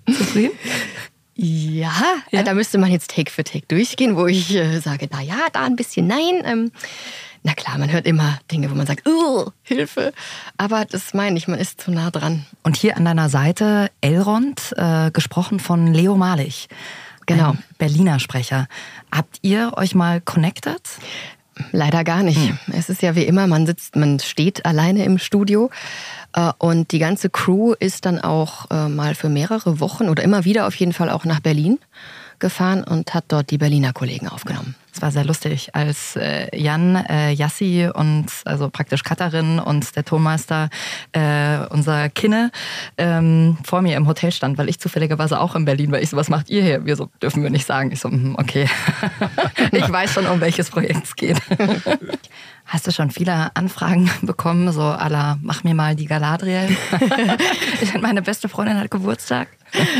Ja, ja, da müsste man jetzt Take für Take durchgehen, wo ich äh, sage, na ja, da ein bisschen nein. Ähm, na klar, man hört immer Dinge, wo man sagt, "Ugh, Hilfe. Aber das meine ich, man ist zu nah dran. Und hier an deiner Seite Elrond, äh, gesprochen von Leo Malich. Genau. Berliner Sprecher. Habt ihr euch mal connected? Leider gar nicht. Es ist ja wie immer, man sitzt, man steht alleine im Studio äh, und die ganze Crew ist dann auch äh, mal für mehrere Wochen oder immer wieder auf jeden Fall auch nach Berlin gefahren und hat dort die Berliner Kollegen aufgenommen. Es war sehr lustig, als äh, Jan, äh, Yassi und also praktisch Katharin und der Tonmeister, äh, unser Kinne, ähm, vor mir im Hotel stand, weil ich zufälligerweise auch in Berlin war. Ich so, was macht ihr hier? Wir so, dürfen wir nicht sagen. Ich so, hm, okay. ich weiß schon, um welches Projekt es geht. Hast du schon viele Anfragen bekommen, so à la, mach mir mal die Galadriel? Meine beste Freundin hat Geburtstag.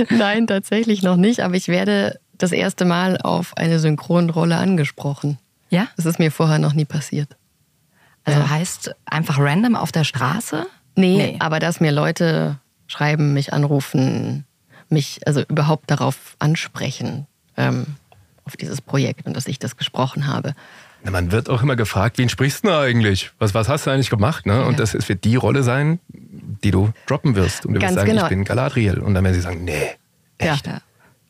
Nein, tatsächlich noch nicht, aber ich werde das erste Mal auf eine Synchronrolle angesprochen. Ja? Das ist mir vorher noch nie passiert. Also Ja. heißt einfach random auf der Straße? Nee, Nee. aber dass mir Leute schreiben, mich anrufen, mich also überhaupt darauf ansprechen, ähm, auf dieses Projekt und dass ich das gesprochen habe. Na, man wird auch immer gefragt, wen sprichst du denn eigentlich? Was, was hast du eigentlich gemacht? Ne? Und Ja. das ist, wird die Rolle sein, die du droppen wirst. Und du wirst Ganz sagen, genau. ich bin Galadriel. Und dann werden sie sagen, nee. Echt? Ja,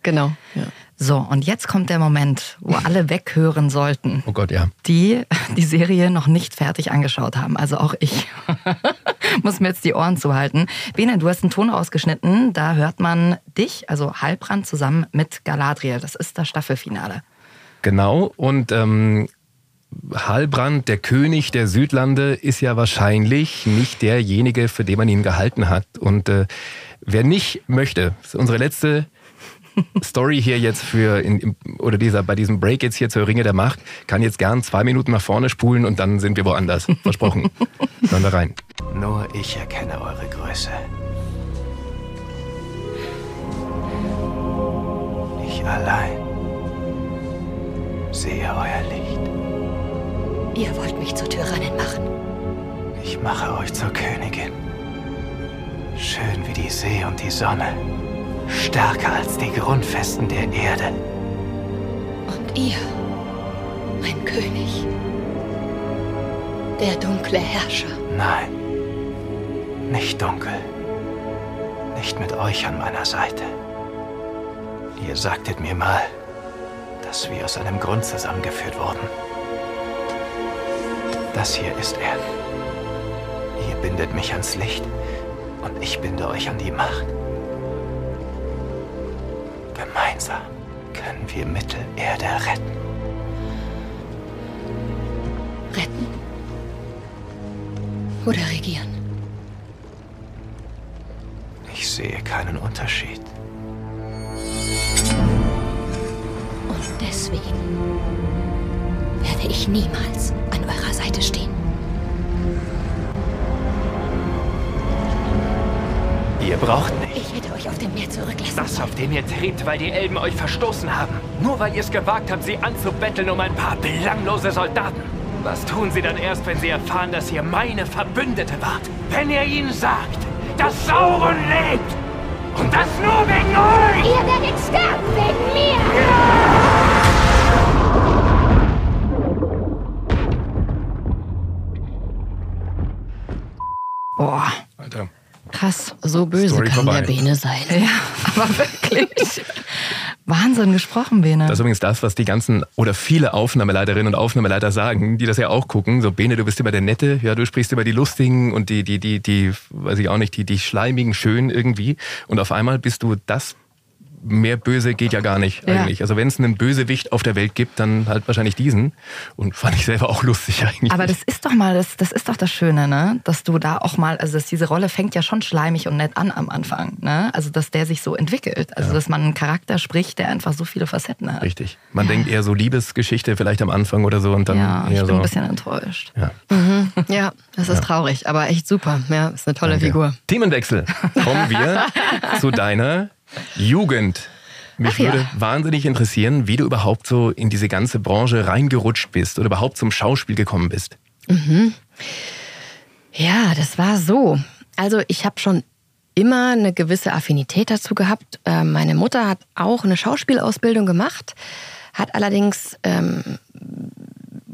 genau. Ja. So, und jetzt kommt der Moment, wo alle weghören sollten, Oh Gott, ja. die die Serie noch nicht fertig angeschaut haben. Also auch ich muss mir jetzt die Ohren zuhalten. Bene, du hast einen Ton ausgeschnitten, da hört man dich, also Halbrand, zusammen mit Galadriel. Das ist das Staffelfinale. Genau. Und ähm, Halbrand, der König der Südlande, ist ja wahrscheinlich nicht derjenige, für den man ihn gehalten hat. Und äh, wer nicht möchte, das ist unsere letzte Story hier jetzt für in, oder dieser bei diesem Break jetzt hier zur Ringe der Macht, kann jetzt gern zwei Minuten nach vorne spulen und dann sind wir woanders. Versprochen. Dann wir rein. Nur ich erkenne eure Größe. Ich allein sehe euer Licht. Ihr wollt mich zur Tyrannin machen. Ich mache euch zur Königin. Schön wie die See und die Sonne. Stärker als die Grundfesten der Erde. Und ihr, mein König. Der dunkle Herrscher. Nein, nicht dunkel. Nicht mit euch an meiner Seite. Ihr sagtet mir mal, dass wir aus einem Grund zusammengeführt wurden. Das hier ist er. Ihr bindet mich ans Licht und ich binde euch an die Macht. Gemeinsam können wir Mittelerde retten. Retten. Oder regieren. Ich sehe keinen Unterschied. Und deswegen werde ich niemals an eurer Seite stehen. Ihr braucht nicht. Euch auf dem Meer zurücklassen Das, auf dem ihr trebt, weil die Elben euch verstoßen haben. Nur weil ihr es gewagt habt, sie anzubetteln um ein paar belanglose Soldaten. Was tun sie dann erst, wenn sie erfahren, dass ihr meine Verbündete wart? Wenn ihr ihnen sagt, dass Sauron lebt! Und das nur wegen euch! Ihr werdet sterben wegen mir! Boah, Alter. krass. So böse Story kann vorbei. der Bene sein. Ja, aber wirklich. Wahnsinn gesprochen, Bene. Das ist übrigens das, was die ganzen oder viele Aufnahmeleiterinnen und Aufnahmeleiter sagen, die das ja auch gucken. So, Bene, du bist immer der Nette, ja, du sprichst immer die Lustigen und die, die, die, die, weiß ich auch nicht, die, die Schleimigen schön irgendwie. Und auf einmal bist du das. Mehr böse geht ja gar nicht Ja. eigentlich. Also wenn es einen Bösewicht auf der Welt gibt, dann halt wahrscheinlich diesen. Und fand ich selber auch lustig eigentlich. Aber das ist doch mal, das, das ist doch das Schöne, ne? Dass du da auch mal, also dass diese Rolle fängt ja schon schleimig und nett an am Anfang, ne? Also dass der sich so entwickelt. Also dass man einen Charakter spricht, der einfach so viele Facetten hat. Richtig. Man denkt eher so Liebesgeschichte vielleicht am Anfang oder so und dann Ja, ich bin so. ein bisschen enttäuscht. ja. Ja, das ist traurig, aber echt super. Ja, ist eine tolle Danke. Figur. Themenwechsel. Kommen wir zu deiner Jugend. Mich Ach ja. würde wahnsinnig interessieren, wie du überhaupt so in diese ganze Branche reingerutscht bist oder überhaupt zum Schauspiel gekommen bist. Ja, das war so. Also ich habe schon immer eine gewisse Affinität dazu gehabt. Ähm, meine Mutter hat auch eine Schauspielausbildung gemacht, hat allerdings ähm,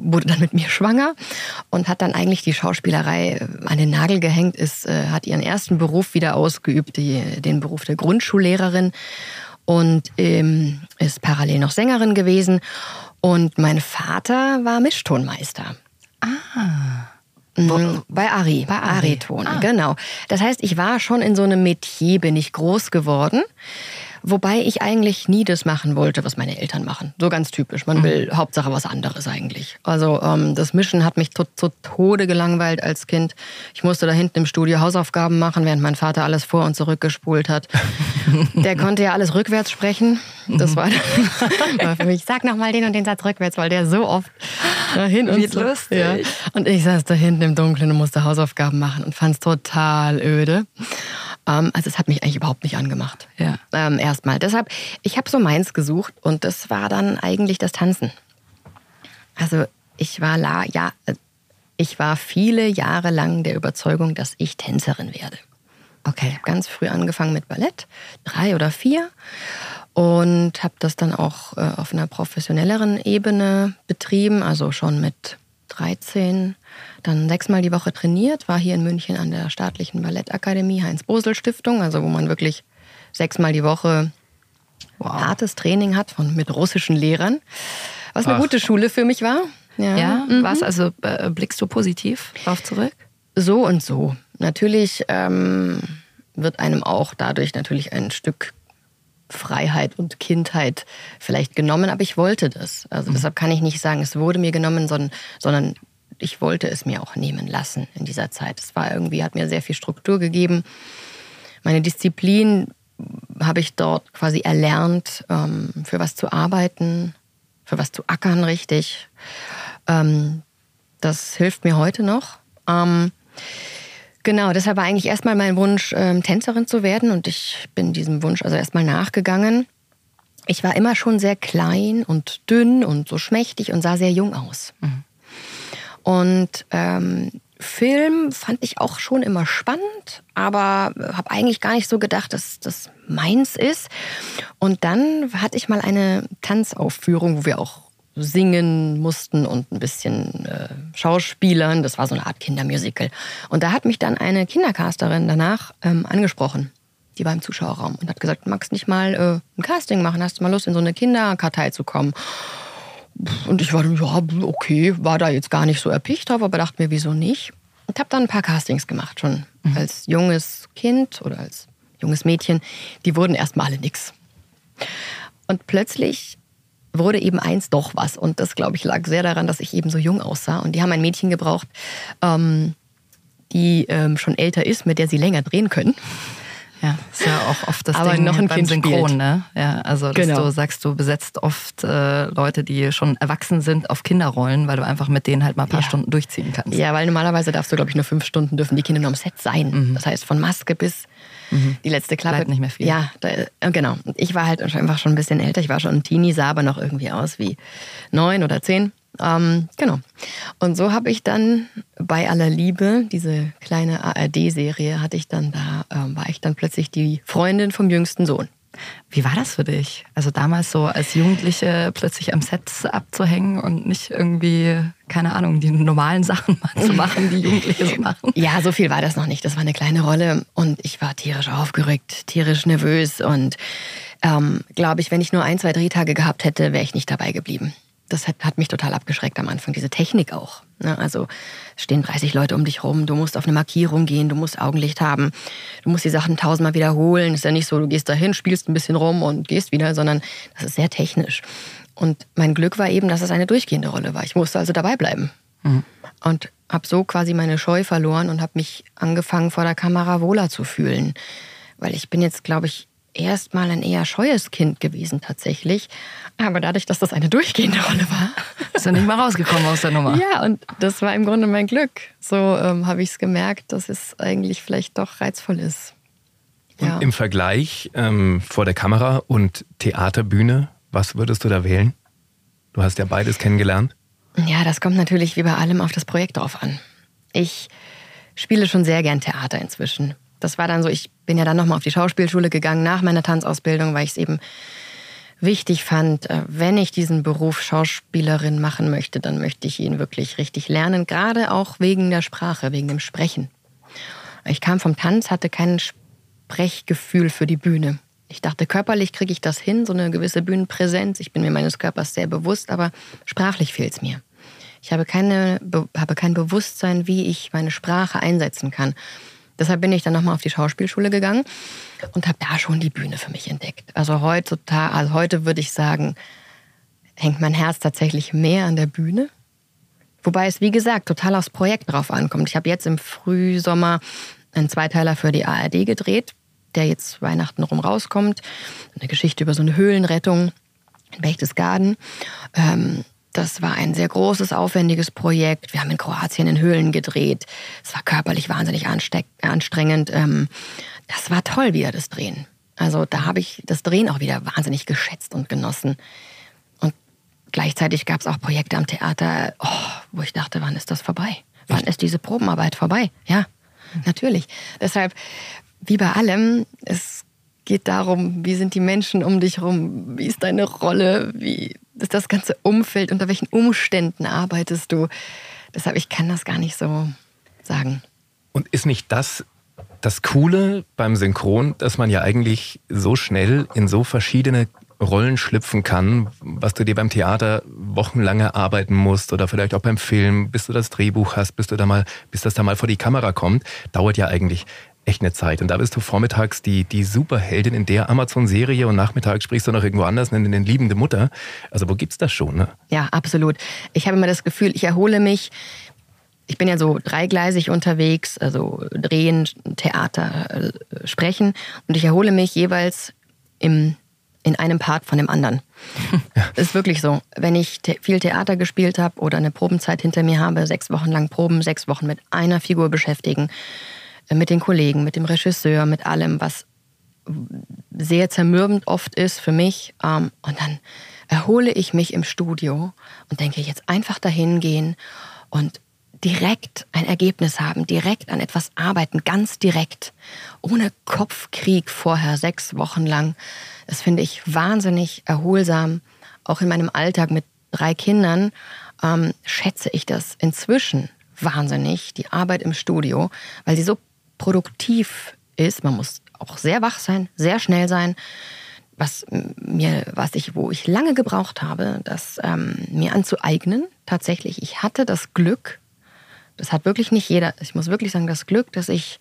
wurde dann mit mir schwanger und hat dann eigentlich die Schauspielerei äh, an den Nagel gehängt, ist, äh, hat ihren ersten Beruf wieder ausgeübt, die, den Beruf der Grundschullehrerin und ähm, ist parallel noch Sängerin gewesen. Und mein Vater war Mischtonmeister. Mhm, Bei Ari, bei Ari. Ariton, genau. Das heißt, ich war schon in so einem Metier, bin ich groß geworden. Wobei ich eigentlich nie das machen wollte, was meine Eltern machen. So ganz typisch. Man will Hauptsache was anderes eigentlich. Also ähm, das Mischen hat mich zu, zu Tode gelangweilt als Kind. Ich musste da hinten im Studio Hausaufgaben machen, während mein Vater alles vor und zurückgespult hat. Der konnte ja alles rückwärts sprechen. Das war, war für mich. Sag noch mal den und den Satz rückwärts, weil der so oft dahin und Wie so. lustig. Ja. Und ich saß da hinten im Dunkeln und musste Hausaufgaben machen und fand es total öde. Ähm, also es hat mich eigentlich überhaupt nicht angemacht. Ja. Ähm, Erstmal. Deshalb, ich habe so meins gesucht und das war dann eigentlich das Tanzen. Also ich war la, ja, äh, ich war viele Jahre lang der Überzeugung, dass ich Tänzerin werde. Okay. Ich habe ganz früh angefangen mit Ballett, drei oder vier. Und habe das dann auch äh, auf einer professionelleren Ebene betrieben, also schon mit 13, dann sechsmal die Woche trainiert, war hier in München an der staatlichen Ballettakademie Heinz-Bosel-Stiftung, also wo man wirklich sechsmal die Woche hartes Training hat von, mit russischen Lehrern, was eine Ach. gute Schule für mich war. Ja, Mhm. was also äh, blickst du positiv drauf zurück? So und so. Natürlich ähm, wird einem auch dadurch natürlich ein Stück Freiheit und Kindheit vielleicht genommen, aber ich wollte das. Also deshalb kann ich nicht sagen, es wurde mir genommen, sondern, sondern ich wollte es mir auch nehmen lassen in dieser Zeit. Es war irgendwie, hat mir sehr viel Struktur gegeben. Meine Disziplin habe ich dort quasi erlernt, ähm, für was zu arbeiten, für was zu ackern, richtig. Ähm, das hilft mir heute noch. Ähm, genau, deshalb war eigentlich erstmal mein Wunsch, Tänzerin zu werden und ich bin diesem Wunsch also erstmal nachgegangen. Ich war immer schon sehr klein und dünn und so schmächtig und sah sehr jung aus. Und ähm, Film fand ich auch schon immer spannend, aber habe eigentlich gar nicht so gedacht, dass das meins ist. Und dann hatte ich mal eine Tanzaufführung, wo wir auch singen mussten und ein bisschen äh, Schauspielern. Das war so eine Art Kindermusical. Und da hat mich dann eine Kindercasterin danach ähm, angesprochen. Die war im Zuschauerraum und hat gesagt, magst nicht mal äh, ein Casting machen? Hast du mal Lust, in so eine Kinderkartei zu kommen? Und ich war, ja, okay, war da jetzt gar nicht so erpicht drauf, aber dachte mir, wieso nicht? Und habe dann ein paar Castings gemacht, schon als junges Kind oder als junges Mädchen. Die wurden erstmal alle nix. Und plötzlich wurde eben eins doch was. Und das, glaube ich, lag sehr daran, dass ich eben so jung aussah. Und die haben ein Mädchen gebraucht, ähm, die ähm, schon älter ist, mit der sie länger drehen können. Ja, ist ja auch oft das Aber Ding noch ein beim Kind Synchron, spielt. ne? Ja, also dass Genau. du sagst, du besetzt oft äh, Leute, die schon erwachsen sind auf Kinderrollen, weil du einfach mit denen halt mal ein paar Ja. Stunden durchziehen kannst. Ja, weil normalerweise darfst du, glaube ich, nur fünf Stunden dürfen die Kinder nur am Set sein. Das heißt, von Maske bis die letzte Klappe. Bleibt nicht mehr viel. Ja, da, äh, genau. Ich war halt einfach schon ein bisschen älter. Ich war schon ein Teenie, sah aber noch irgendwie aus wie neun oder zehn. Ähm, genau. Und so habe ich dann bei aller Liebe, diese kleine ARD-Serie hatte ich dann da, ähm, war ich dann plötzlich die Freundin vom jüngsten Sohn. Wie war das für dich? Also damals so als Jugendliche plötzlich am Set abzuhängen und nicht irgendwie, keine Ahnung, die normalen Sachen mal zu machen, die Jugendliche so machen. Ja, so viel war das noch nicht. Das war eine kleine Rolle und ich war tierisch aufgeregt, tierisch nervös und ähm, glaube ich, wenn ich nur ein, zwei Drehtage gehabt hätte, wäre ich nicht dabei geblieben. Das hat, hat mich total abgeschreckt am Anfang, diese Technik auch. Ne? Also es stehen 30 Leute um dich rum, du musst auf eine Markierung gehen, du musst Augenlicht haben, du musst die Sachen tausendmal wiederholen. Ist ja nicht so, du gehst dahin, spielst ein bisschen rum und gehst wieder, sondern das ist sehr technisch. Und mein Glück war eben, dass es eine durchgehende Rolle war. Ich musste also dabei bleiben und habe so quasi meine Scheu verloren und habe mich angefangen vor der Kamera wohler zu fühlen, weil ich bin jetzt glaube ich erst mal ein eher scheues Kind gewesen tatsächlich, aber dadurch, dass das eine durchgehende Rolle war, Bist du nicht mal rausgekommen aus der Nummer? ja und das war im Grunde mein Glück. So ähm, habe ich es gemerkt, dass es eigentlich vielleicht doch reizvoll ist. Ja. Und im Vergleich ähm, vor der Kamera und Theaterbühne, was würdest du da wählen? Du hast ja beides kennengelernt. Ja, das kommt natürlich wie bei allem auf das Projekt drauf an. Ich spiele schon sehr gern Theater inzwischen. Das war dann so, ich bin ja dann nochmal auf die Schauspielschule gegangen nach meiner Tanzausbildung, weil ich es eben wichtig fand, äh, wenn ich diesen Beruf Schauspielerin machen möchte, dann möchte ich ihn wirklich richtig lernen, gerade auch wegen der Sprache, wegen dem Sprechen. Ich kam vom Tanz, hatte kein Sprechgefühl für die Bühne. Ich dachte, körperlich kriege ich das hin, so eine gewisse Bühnenpräsenz. Ich bin mir meines Körpers sehr bewusst, aber sprachlich fehlt es mir. Ich habe, keine, Be- habe kein Bewusstsein, wie ich meine Sprache einsetzen kann. Deshalb bin ich dann nochmal auf die Schauspielschule gegangen und habe da schon die Bühne für mich entdeckt. Also heutzutage, also heute würde ich sagen, hängt mein Herz tatsächlich mehr an der Bühne. Wobei es, wie gesagt, total aufs Projekt drauf ankommt. Ich habe jetzt im Frühsommer einen Zweiteiler für die ARD gedreht, der jetzt Weihnachten rum rauskommt. Eine Geschichte über so eine Höhlenrettung in Berchtesgaden. Ähm, das war ein sehr großes, aufwendiges Projekt. Wir haben in Kroatien in Höhlen gedreht. Es war körperlich wahnsinnig anstrengend. Ähm, das war toll wieder, das Drehen. Also da habe ich das Drehen auch wieder wahnsinnig geschätzt und genossen. Und gleichzeitig gab es auch Projekte am Theater, oh, wo ich dachte, wann ist das vorbei? Wann ist diese Probenarbeit vorbei? Ja, natürlich. Deshalb wie bei allem, es geht darum, wie sind die Menschen um dich rum, wie ist deine Rolle, wie ist das ganze Umfeld, unter welchen Umständen arbeitest du. Deshalb, ich kann das gar nicht so sagen. Und ist nicht das das Coole beim Synchron, dass man ja eigentlich so schnell in so verschiedene Rollen schlüpfen kann, was du dir beim Theater wochenlang erarbeiten musst oder vielleicht auch beim Film, bis du das Drehbuch hast, bis du da mal, bis das da mal vor die Kamera kommt, dauert ja eigentlich echt eine Zeit. Und da bist du vormittags die, die Superheldin in der Amazon-Serie und nachmittags sprichst du noch irgendwo anders, in den liebende Mutter. Also wo gibt's das schon, ne? Ja, absolut. Ich habe immer das Gefühl, ich erhole mich. Ich bin ja so dreigleisig unterwegs, also drehen, Theater, äh, sprechen. Und ich erhole mich jeweils im in einem Part von dem anderen. Ja. Ist wirklich so. Wenn ich te viel Theater gespielt habe oder eine Probenzeit hinter mir habe, sechs Wochen lang Proben, sechs Wochen mit einer Figur beschäftigen, mit den Kollegen, mit dem Regisseur, mit allem, was sehr zermürbend oft ist für mich. Ähm, und dann erhole ich mich im Studio und denke, jetzt einfach dahin gehen und direkt ein Ergebnis haben, direkt an etwas arbeiten, ganz direkt, ohne Kopfkrieg vorher sechs Wochen lang. Das finde ich wahnsinnig erholsam. Auch in meinem Alltag mit drei Kindern ähm, schätze ich das inzwischen wahnsinnig, die Arbeit im Studio, weil sie so produktiv ist. Man muss auch sehr wach sein, sehr schnell sein. Was mir, was ich, wo ich lange gebraucht habe, das ähm, mir anzueignen. Tatsächlich, ich hatte das Glück, das hat wirklich nicht jeder, ich muss wirklich sagen, das Glück, dass ich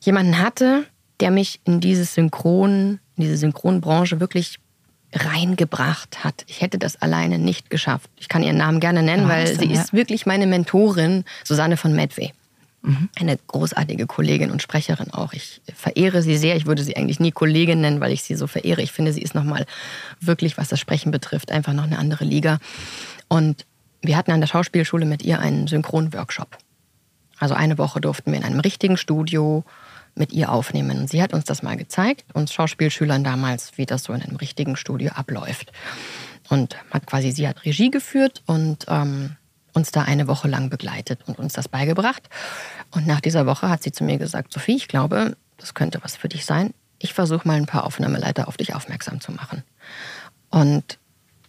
jemanden hatte, der mich in dieses Synchron, in diese Synchronbranche wirklich reingebracht hat. Ich hätte das alleine nicht geschafft. Ich kann ihren Namen gerne nennen, weil sie ja. ist wirklich meine Mentorin, Susanne von Medway. Mhm. Eine großartige Kollegin und Sprecherin auch. Ich verehre sie sehr. Ich würde sie eigentlich nie Kollegin nennen, weil ich sie so verehre. Ich finde, sie ist nochmal wirklich, was das Sprechen betrifft, einfach noch eine andere Liga. Und wir hatten an der Schauspielschule mit ihr einen Synchronworkshop. Also eine Woche durften wir in einem richtigen Studio mit ihr aufnehmen. Und sie hat uns das mal gezeigt, uns Schauspielschülern damals, wie das so in einem richtigen Studio abläuft. Und hat quasi, sie hat Regie geführt und ähm, uns da eine Woche lang begleitet und uns das beigebracht. Und nach dieser Woche hat sie zu mir gesagt, Sophie, ich glaube, das könnte was für dich sein. Ich versuche mal ein paar Aufnahmeleiter auf dich aufmerksam zu machen. Und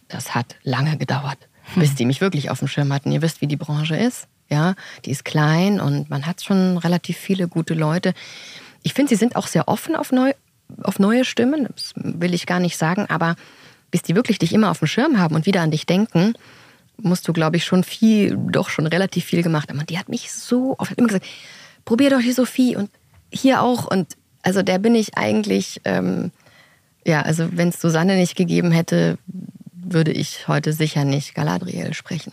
das hat lange gedauert bis die mich wirklich auf dem Schirm hatten. Ihr wisst, wie die Branche ist. Ja, die ist klein und man hat schon relativ viele gute Leute. Ich finde, sie sind auch sehr offen auf, neu, auf neue Stimmen. Das will ich gar nicht sagen, aber bis die wirklich dich immer auf dem Schirm haben und wieder an dich denken, musst du, glaube ich, schon viel, doch schon relativ viel gemacht haben. Und die hat mich so oft immer gesagt, probier doch die Sophie und hier auch. Und also der bin ich eigentlich, ähm, ja, also wenn es Susanne nicht gegeben hätte, würde ich heute sicher nicht Galadriel sprechen.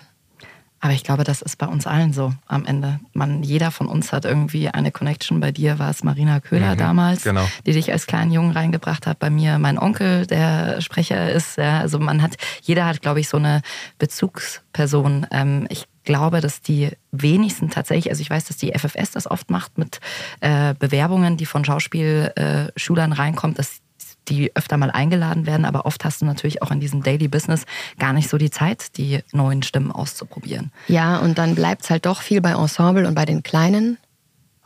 Aber ich glaube, das ist bei uns allen so am Ende. Man, jeder von uns hat irgendwie eine Connection. Bei dir war es Marina Köhler mhm, damals, genau. die dich als kleinen Jungen reingebracht hat. Bei mir mein Onkel, der Sprecher ist. Ja, also man hat, jeder hat, glaube ich, so eine Bezugsperson. Ähm, ich glaube, dass die wenigsten tatsächlich, also ich weiß, dass die FFS das oft macht mit äh, Bewerbungen, die von Schauspielschülern reinkommen, dass die öfter mal eingeladen werden, aber oft hast du natürlich auch in diesem Daily Business gar nicht so die Zeit, die neuen Stimmen auszuprobieren. Ja, und dann bleibt es halt doch viel bei Ensemble und bei den kleinen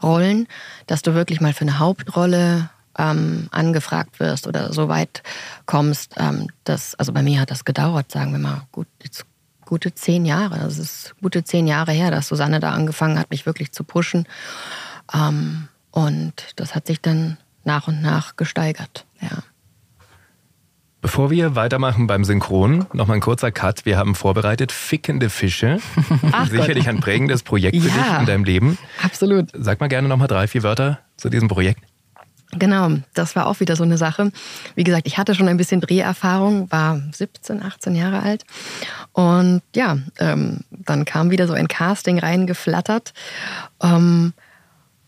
Rollen, dass du wirklich mal für eine Hauptrolle ähm, angefragt wirst oder so weit kommst. Ähm, das, also bei mir hat das gedauert, sagen wir mal, gut, jetzt gute zehn Jahre. Das ist gute zehn Jahre her, dass Susanne da angefangen hat, mich wirklich zu pushen. Ähm, und das hat sich dann nach und nach gesteigert. Ja. Bevor wir weitermachen beim Synchron, noch mal ein kurzer Cut. Wir haben vorbereitet Fickende Fische. Ach Sicherlich Gott. ein prägendes Projekt für ja, dich in deinem Leben. Absolut. Sag mal gerne noch mal drei, vier Wörter zu diesem Projekt. Genau, das war auch wieder so eine Sache. Wie gesagt, ich hatte schon ein bisschen Dreherfahrung, war 17, 18 Jahre alt. Und ja, ähm, dann kam wieder so ein Casting reingeflattert. Ähm,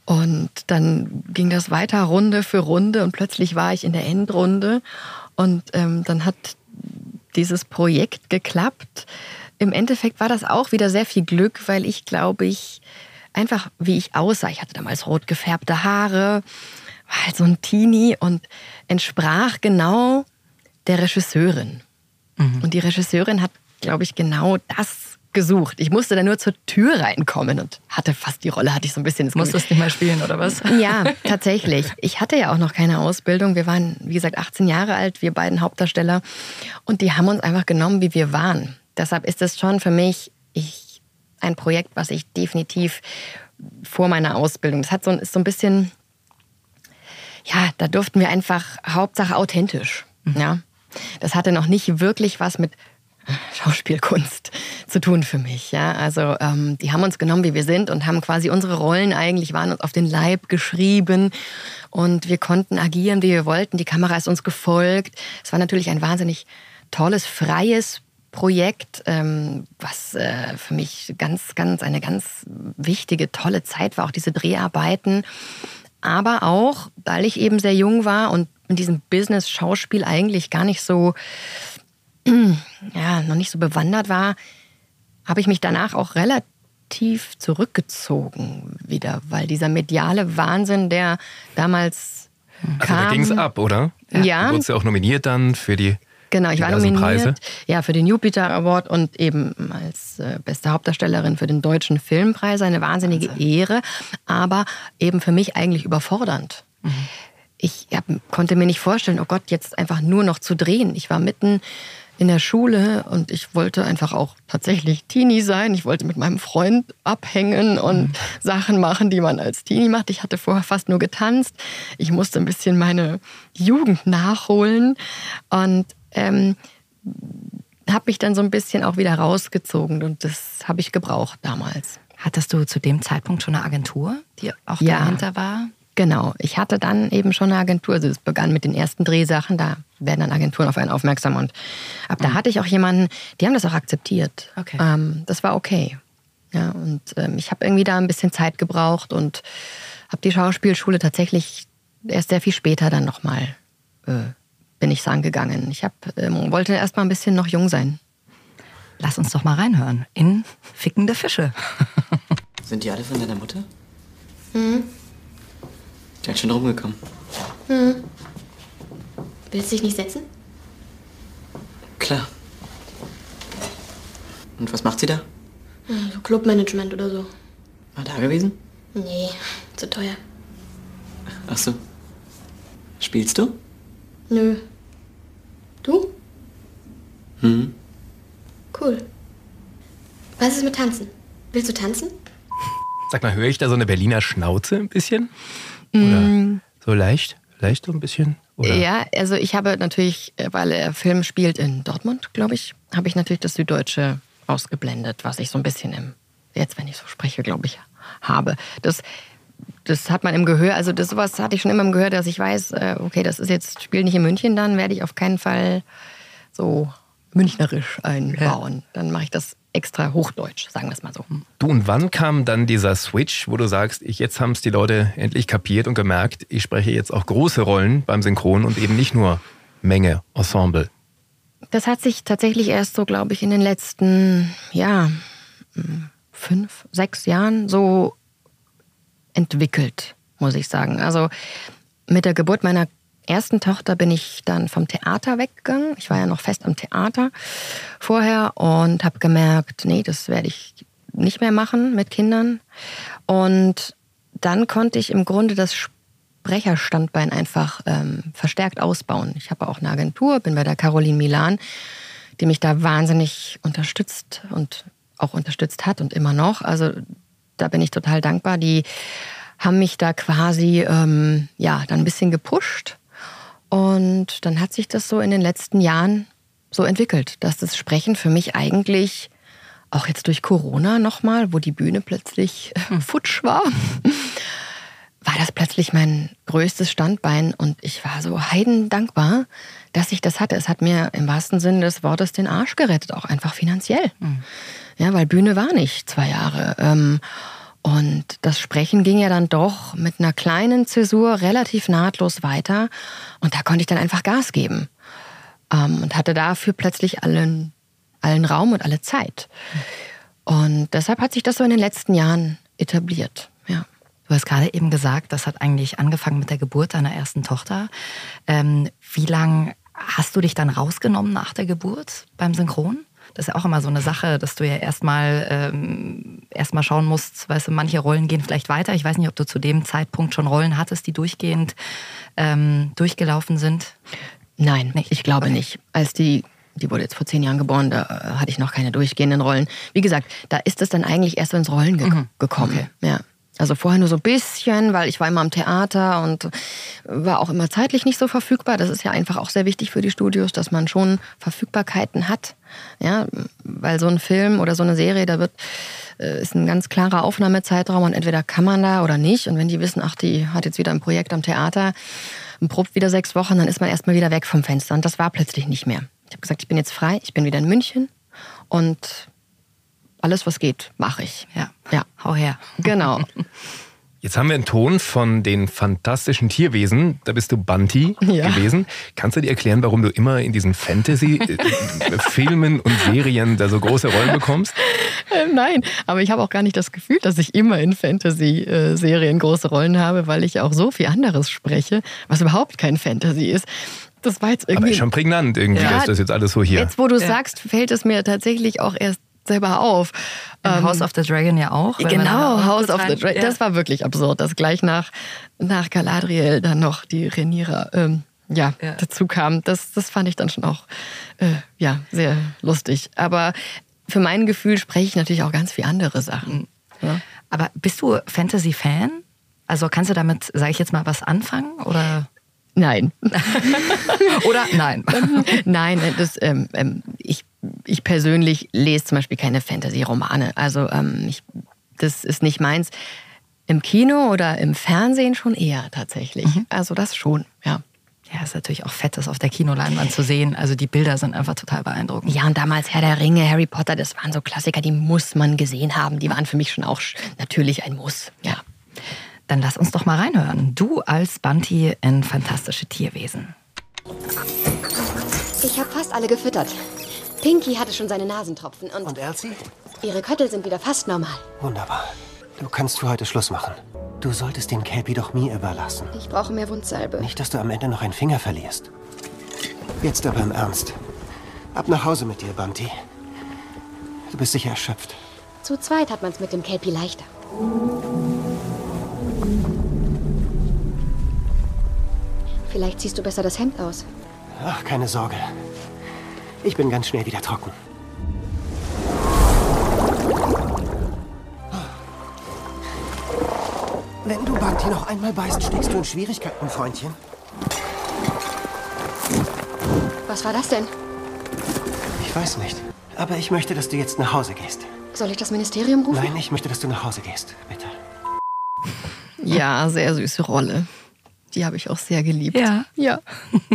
und dann ging das weiter Runde für Runde und plötzlich war ich in der Endrunde. Und ähm, dann hat dieses Projekt geklappt. Im Endeffekt war das auch wieder sehr viel Glück, weil ich glaube, ich einfach, wie ich aussah, ich hatte damals rot gefärbte Haare, war halt so ein Teenie und entsprach genau der Regisseurin. Mhm. Und die Regisseurin hat, glaube ich, genau das gesucht. Ich musste dann nur zur Tür reinkommen und hatte fast die Rolle, hatte ich so ein bisschen das Musstest nicht mal spielen, oder was? Ja, tatsächlich. Ich hatte ja auch noch keine Ausbildung. Wir waren, wie gesagt, 18 Jahre alt, wir beiden Hauptdarsteller. Und die haben uns einfach genommen, wie wir waren. Deshalb ist es schon für mich ich, ein Projekt, was ich definitiv vor meiner Ausbildung, das hat so, ist so ein bisschen, ja, da durften wir einfach Hauptsache authentisch. Ja. Das hatte noch nicht wirklich was mit Schauspielkunst zu tun für mich. Ja, also ähm, die haben uns genommen, wie wir sind und haben quasi unsere Rollen eigentlich waren uns auf den Leib geschrieben und wir konnten agieren, wie wir wollten. Die Kamera ist uns gefolgt. Es war natürlich ein wahnsinnig tolles, freies Projekt, ähm, was äh, für mich ganz, ganz eine ganz wichtige, tolle Zeit war. Auch diese Dreharbeiten, aber auch, weil ich eben sehr jung war und in diesem Business Schauspiel eigentlich gar nicht so ja, noch nicht so bewandert war, habe ich mich danach auch relativ zurückgezogen wieder, weil dieser mediale Wahnsinn, der damals also kam. da ging es ab, oder? Ja. Du wurdest ja auch nominiert dann für die Genau, ich war nominiert Preise. ja, für den Jupiter Award und eben als äh, beste Hauptdarstellerin für den Deutschen Filmpreis. Eine wahnsinnige Wahnsinn. Ehre, aber eben für mich eigentlich überfordernd. Mhm. Ich hab, konnte mir nicht vorstellen, oh Gott, jetzt einfach nur noch zu drehen. Ich war mitten in der Schule und ich wollte einfach auch tatsächlich Teenie sein. Ich wollte mit meinem Freund abhängen und mhm. Sachen machen, die man als Teenie macht. Ich hatte vorher fast nur getanzt. Ich musste ein bisschen meine Jugend nachholen und ähm, habe mich dann so ein bisschen auch wieder rausgezogen und das habe ich gebraucht damals. Hattest du zu dem Zeitpunkt schon eine Agentur, die auch ja. dahinter war? Genau, ich hatte dann eben schon eine Agentur. Also es begann mit den ersten Drehsachen, da werden dann Agenturen auf einen aufmerksam. Und ab da mhm. hatte ich auch jemanden, die haben das auch akzeptiert. Okay. Ähm, das war okay. Ja, und ähm, ich habe irgendwie da ein bisschen Zeit gebraucht und habe die Schauspielschule tatsächlich erst sehr viel später dann nochmal äh, bin ich angegangen. Ich hab, ähm, wollte erst mal ein bisschen noch jung sein. Lass uns doch mal reinhören in Fickende Fische. Sind die alle von deiner Mutter? Hm. Ganz schön rumgekommen. Hm. Willst du dich nicht setzen? Klar. Und was macht sie da? Hm, so Clubmanagement oder so. War da gewesen? Nee, zu teuer. Ach so. Spielst du? Nö. Du? Hm. Cool. Was ist mit Tanzen? Willst du tanzen? Sag mal, höre ich da so eine Berliner Schnauze ein bisschen? Oder mm. so leicht? Leicht so ein bisschen? Oder? Ja, also ich habe natürlich, äh, weil der Film spielt in Dortmund, glaube ich, habe ich natürlich das Süddeutsche ausgeblendet, was ich so ein bisschen im, jetzt wenn ich so spreche, glaube ich, habe. Das, das hat man im Gehör, also das sowas hatte ich schon immer im Gehör, dass ich weiß, äh, okay, das ist jetzt, Spiel nicht in München, dann werde ich auf keinen Fall so münchnerisch einbauen. Ja. Dann mache ich das extra Hochdeutsch, sagen wir es mal so. Du, und wann kam dann dieser Switch, wo du sagst, ich, jetzt haben es die Leute endlich kapiert und gemerkt, ich spreche jetzt auch große Rollen beim Synchron und eben nicht nur Menge, Ensemble? Das hat sich tatsächlich erst so, glaube ich, in den letzten, ja, fünf, sechs Jahren so entwickelt, muss ich sagen. Also mit der Geburt meiner ersten Tochter bin ich dann vom Theater weggegangen. Ich war ja noch fest am Theater vorher und habe gemerkt, nee, das werde ich nicht mehr machen mit Kindern. Und dann konnte ich im Grunde das Sprecherstandbein einfach ähm, verstärkt ausbauen. Ich habe auch eine Agentur, bin bei der Caroline Milan, die mich da wahnsinnig unterstützt und auch unterstützt hat und immer noch. Also da bin ich total dankbar. Die haben mich da quasi ähm, ja dann ein bisschen gepusht und dann hat sich das so in den letzten Jahren so entwickelt, dass das Sprechen für mich eigentlich auch jetzt durch Corona nochmal, wo die Bühne plötzlich hm. futsch war, war das plötzlich mein größtes Standbein und ich war so heidendankbar, dass ich das hatte. Es hat mir im wahrsten Sinne des Wortes den Arsch gerettet, auch einfach finanziell. Mhm. Ja, weil Bühne war nicht zwei Jahre. Ähm, und das Sprechen ging ja dann doch mit einer kleinen Zäsur relativ nahtlos weiter. Und da konnte ich dann einfach Gas geben. Ähm, und hatte dafür plötzlich allen, allen Raum und alle Zeit. Und deshalb hat sich das so in den letzten Jahren etabliert. Ja. Du hast gerade eben gesagt, das hat eigentlich angefangen mit der Geburt deiner ersten Tochter. Ähm, wie lange hast du dich dann rausgenommen nach der Geburt beim Synchron? Das ist ja auch immer so eine Sache, dass du ja erstmal ähm, erstmal schauen musst, weißt du, manche Rollen gehen vielleicht weiter. Ich weiß nicht, ob du zu dem Zeitpunkt schon Rollen hattest, die durchgehend ähm, durchgelaufen sind. Nein, ich glaube nicht. Als die, die wurde jetzt vor zehn Jahren geboren, da äh, hatte ich noch keine durchgehenden Rollen. Wie gesagt, da ist es dann eigentlich erst so ins Rollen ge gekommen. Ja. Also vorher nur so ein bisschen, weil ich war immer am Theater und war auch immer zeitlich nicht so verfügbar. Das ist ja einfach auch sehr wichtig für die Studios, dass man schon Verfügbarkeiten hat. Ja, weil so ein Film oder so eine Serie, da wird ist ein ganz klarer Aufnahmezeitraum und entweder kann man da oder nicht. Und wenn die wissen, ach, die hat jetzt wieder ein Projekt am Theater probt wieder sechs Wochen, dann ist man erstmal wieder weg vom Fenster. Und das war plötzlich nicht mehr. Ich habe gesagt, ich bin jetzt frei, ich bin wieder in München und alles, was geht, mache ich. Ja. Ja. Hau her. Genau. Jetzt haben wir einen Ton von den fantastischen Tierwesen. Da bist du Bunty Ja. gewesen. Kannst du dir erklären, warum du immer in diesen Fantasy-Filmen und Serien da so große Rollen bekommst? Äh, Nein, aber ich habe auch gar nicht das Gefühl, dass ich immer in Fantasy-Serien große Rollen habe, weil ich auch so viel anderes spreche, was überhaupt kein Fantasy ist. Das war jetzt Aber irgendwie. ist schon prägnant irgendwie, Ja. dass das jetzt alles so hier. Jetzt, wo du sagst, fällt es mir tatsächlich auch erst selber auf. In House of the Dragon ja auch. Genau, House of the Dragon. Ja. Das war wirklich absurd, dass gleich nach, nach Galadriel dann noch die Renierer ähm, ja, Ja. dazu kam. Das, das fand ich dann schon auch äh, ja, sehr lustig. Aber für mein Gefühl spreche ich natürlich auch ganz viele andere Sachen. Ja. Aber bist du Fantasy-Fan? Also kannst du damit, sage ich jetzt mal, was anfangen? Oder, Nein. oder nein? Nein, das, ähm, ähm, ich, ich persönlich lese zum Beispiel keine Fantasy-Romane. Also ähm, ich, das ist nicht meins. Im Kino oder im Fernsehen schon eher tatsächlich. Also das schon, ja. Ja, ist natürlich auch fett, das auf der Kinoleinwand zu sehen. Also die Bilder sind einfach total beeindruckend. Ja, und damals Herr der Ringe, Harry Potter, das waren so Klassiker, die muss man gesehen haben. Die waren für mich schon auch natürlich ein Muss. Ja. Dann lass uns doch mal reinhören. Du als Bunty in Fantastische Tierwesen. Ich habe fast alle gefüttert. Pinky hatte schon seine Nasentropfen und, Und Elsie? ihre Köttel sind wieder fast normal. Wunderbar. Du kannst für heute Schluss machen. Du solltest den Kelpie doch mir überlassen. Ich brauche mehr Wundsalbe. Nicht, dass du am Ende noch einen Finger verlierst. Jetzt aber im Ernst. Ab nach Hause mit dir, Bunty. Du bist sicher erschöpft. Zu zweit hat man's mit dem Kelpie leichter. Vielleicht ziehst du besser das Hemd aus. Ach, keine Sorge. Ich bin ganz schnell wieder trocken. Wenn du Bunty noch einmal beißt, steckst du in Schwierigkeiten, Freundchen. Was war das denn? Ich weiß nicht. Aber ich möchte, dass du jetzt nach Hause gehst. Soll ich das Ministerium rufen? Nein, ich möchte, dass du nach Hause gehst. Bitte. Ja, sehr süße Rolle. Die habe ich auch sehr geliebt. Ja. Ja.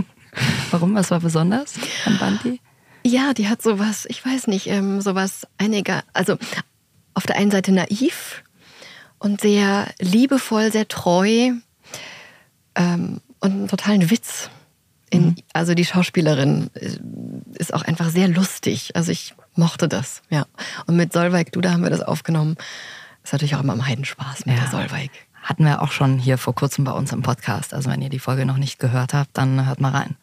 Warum? Was war besonders an Bunty? Ja, die hat sowas, ich weiß nicht, ähm, sowas einiger, also auf der einen Seite naiv und sehr liebevoll, sehr treu ähm, und einen totalen Witz. In, Also die Schauspielerin äh, ist auch einfach sehr lustig. Also ich mochte das, ja. Und mit Solveig Duda haben wir das aufgenommen. Ist natürlich auch immer ein Heidenspaß mit Ja. der Solveig. Hatten wir auch schon hier vor kurzem bei uns im Podcast. Also wenn ihr die Folge noch nicht gehört habt, dann hört mal rein.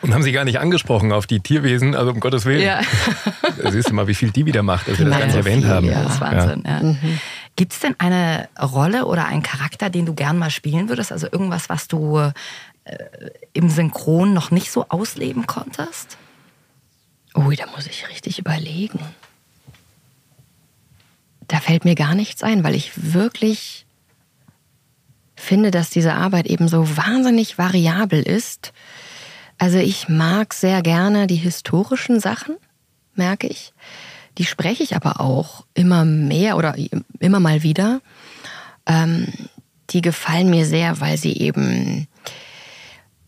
Und haben sie gar nicht angesprochen auf die Tierwesen, also um Gottes Willen. Ja. Siehst du mal, wie viel die wieder macht, dass wir das Ja, ganz so erwähnt viel, haben. Ja, das ist Wahnsinn. Ja. Gibt es denn eine Rolle oder einen Charakter, den du gern mal spielen würdest? Also irgendwas, was du äh, im Synchron noch nicht so ausleben konntest? Ui, da muss ich richtig überlegen. Da fällt mir gar nichts ein, weil ich wirklich finde, dass diese Arbeit eben so wahnsinnig variabel ist. Also ich mag sehr gerne die historischen Sachen, merke ich. Die spreche ich aber auch immer mehr oder immer mal wieder. Ähm, die gefallen mir sehr, weil sie eben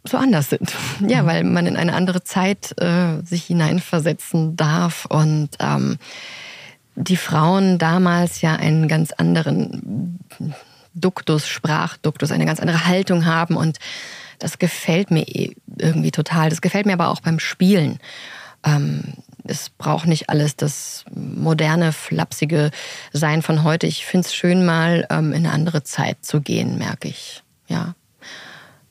so anders sind. Ja, weil man in eine andere Zeit äh, sich hineinversetzen darf und ähm, die Frauen damals ja einen ganz anderen Duktus, Sprachduktus, eine ganz andere Haltung haben und das gefällt mir eh irgendwie total. Das gefällt mir aber auch beim Spielen. Ähm, es braucht nicht alles das moderne, flapsige Sein von heute. Ich finde es schön, mal ähm, in eine andere Zeit zu gehen, merke ich. Ja,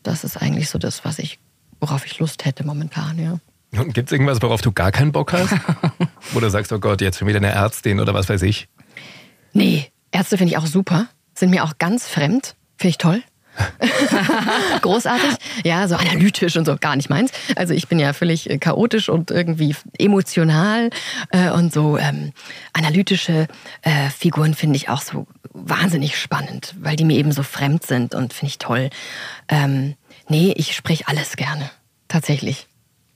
das ist eigentlich so das, was ich, worauf ich Lust hätte momentan, ja. Und gibt es irgendwas, worauf du gar keinen Bock hast? Du sagst, oh Gott, jetzt schon wieder eine Ärztin oder was weiß ich? Nee, Ärzte finde ich auch super. Sind mir auch ganz fremd. Finde ich toll. Großartig. Ja, so analytisch und so, gar nicht meins. Also ich bin ja völlig äh, chaotisch und irgendwie emotional äh, und so ähm, analytische äh, Figuren finde ich auch so wahnsinnig spannend, weil die mir eben so fremd sind und finde ich toll. Ähm, nee, ich spreche alles gerne. Tatsächlich.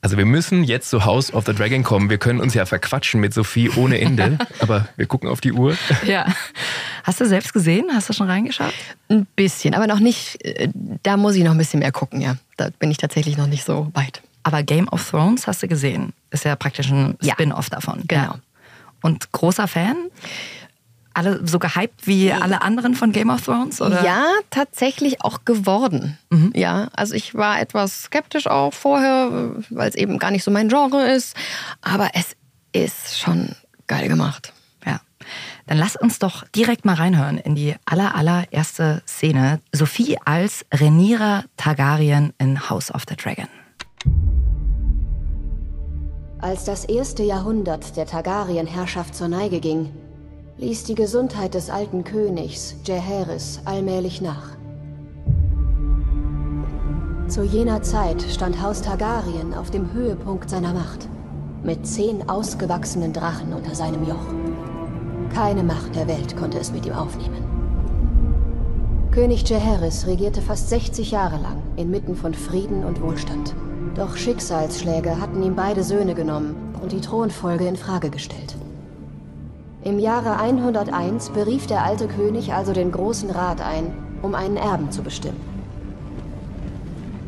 Also wir müssen jetzt zu House of the Dragon kommen. Wir können uns ja verquatschen mit Sophie ohne Ende, aber wir gucken auf die Uhr. Ja. Hast du selbst gesehen? Hast du schon reingeschaut? Ein bisschen, aber noch nicht. äh, Da muss ich noch ein bisschen mehr gucken, ja. Da bin ich tatsächlich noch nicht so weit. Aber Game of Thrones hast du gesehen. Ist ja praktisch ein Ja. Spin-off davon. Genau. Ja. Und großer Fan? Alle so gehypt wie alle anderen von Game of Thrones? Oder? Ja, tatsächlich auch geworden. Ja, also ich war etwas skeptisch auch vorher, weil es eben gar nicht so mein Genre ist. Aber es ist schon geil gemacht. Ja. Dann lass uns doch direkt mal reinhören in die aller, allererste Szene. Sophie als Rhaenyra Targaryen in House of the Dragon. Als das erste Jahrhundert der Targaryen-Herrschaft zur Neige ging, ließ die Gesundheit des alten Königs, Jaehaerys, allmählich nach. Zu jener Zeit stand Haus Targaryen auf dem Höhepunkt seiner Macht, mit zehn ausgewachsenen Drachen unter seinem Joch. Keine Macht der Welt konnte es mit ihm aufnehmen. König Jaehaerys regierte fast 60 Jahre lang inmitten von Frieden und Wohlstand. Doch Schicksalsschläge hatten ihm beide Söhne genommen und die Thronfolge in Frage gestellt. Im Jahre 101 berief der alte König also den Großen Rat ein, um einen Erben zu bestimmen.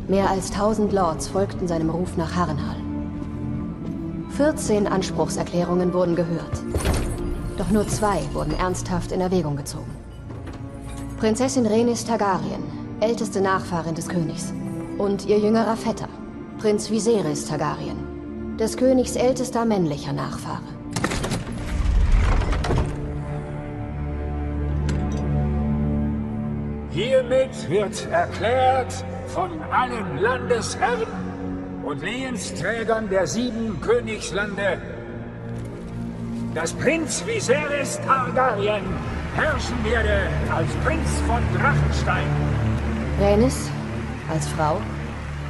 Mehr als 1000 Lords folgten seinem Ruf nach Harrenhal. 14 Anspruchserklärungen wurden gehört. Doch nur zwei wurden ernsthaft in Erwägung gezogen. Prinzessin Rhaenys Targaryen, älteste Nachfahrin des Königs, und ihr jüngerer Vetter, Prinz Viserys Targaryen, des Königs ältester männlicher Nachfahre. Hiermit wird erklärt von allen Landesherren und Lehensträgern der sieben Königslande, dass Prinz Viserys Targaryen herrschen werde als Prinz von Drachenstein. Rhaenys, als Frau,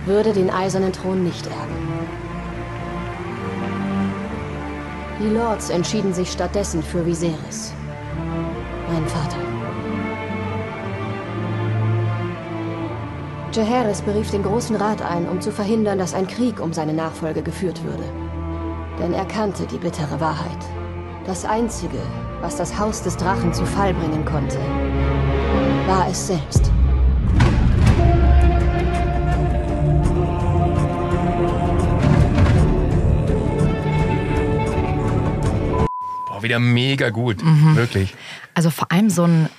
würde den eisernen Thron nicht erben. Die Lords entschieden sich stattdessen für Viserys, meinen Vater. Jaehaerys berief den Großen Rat ein, um zu verhindern, dass ein Krieg um seine Nachfolge geführt würde. Denn er kannte die bittere Wahrheit. Das Einzige, was das Haus des Drachen zu Fall bringen konnte, war es selbst. Boah, wieder mega gut. Mhm. Wirklich. Also vor allem so ein,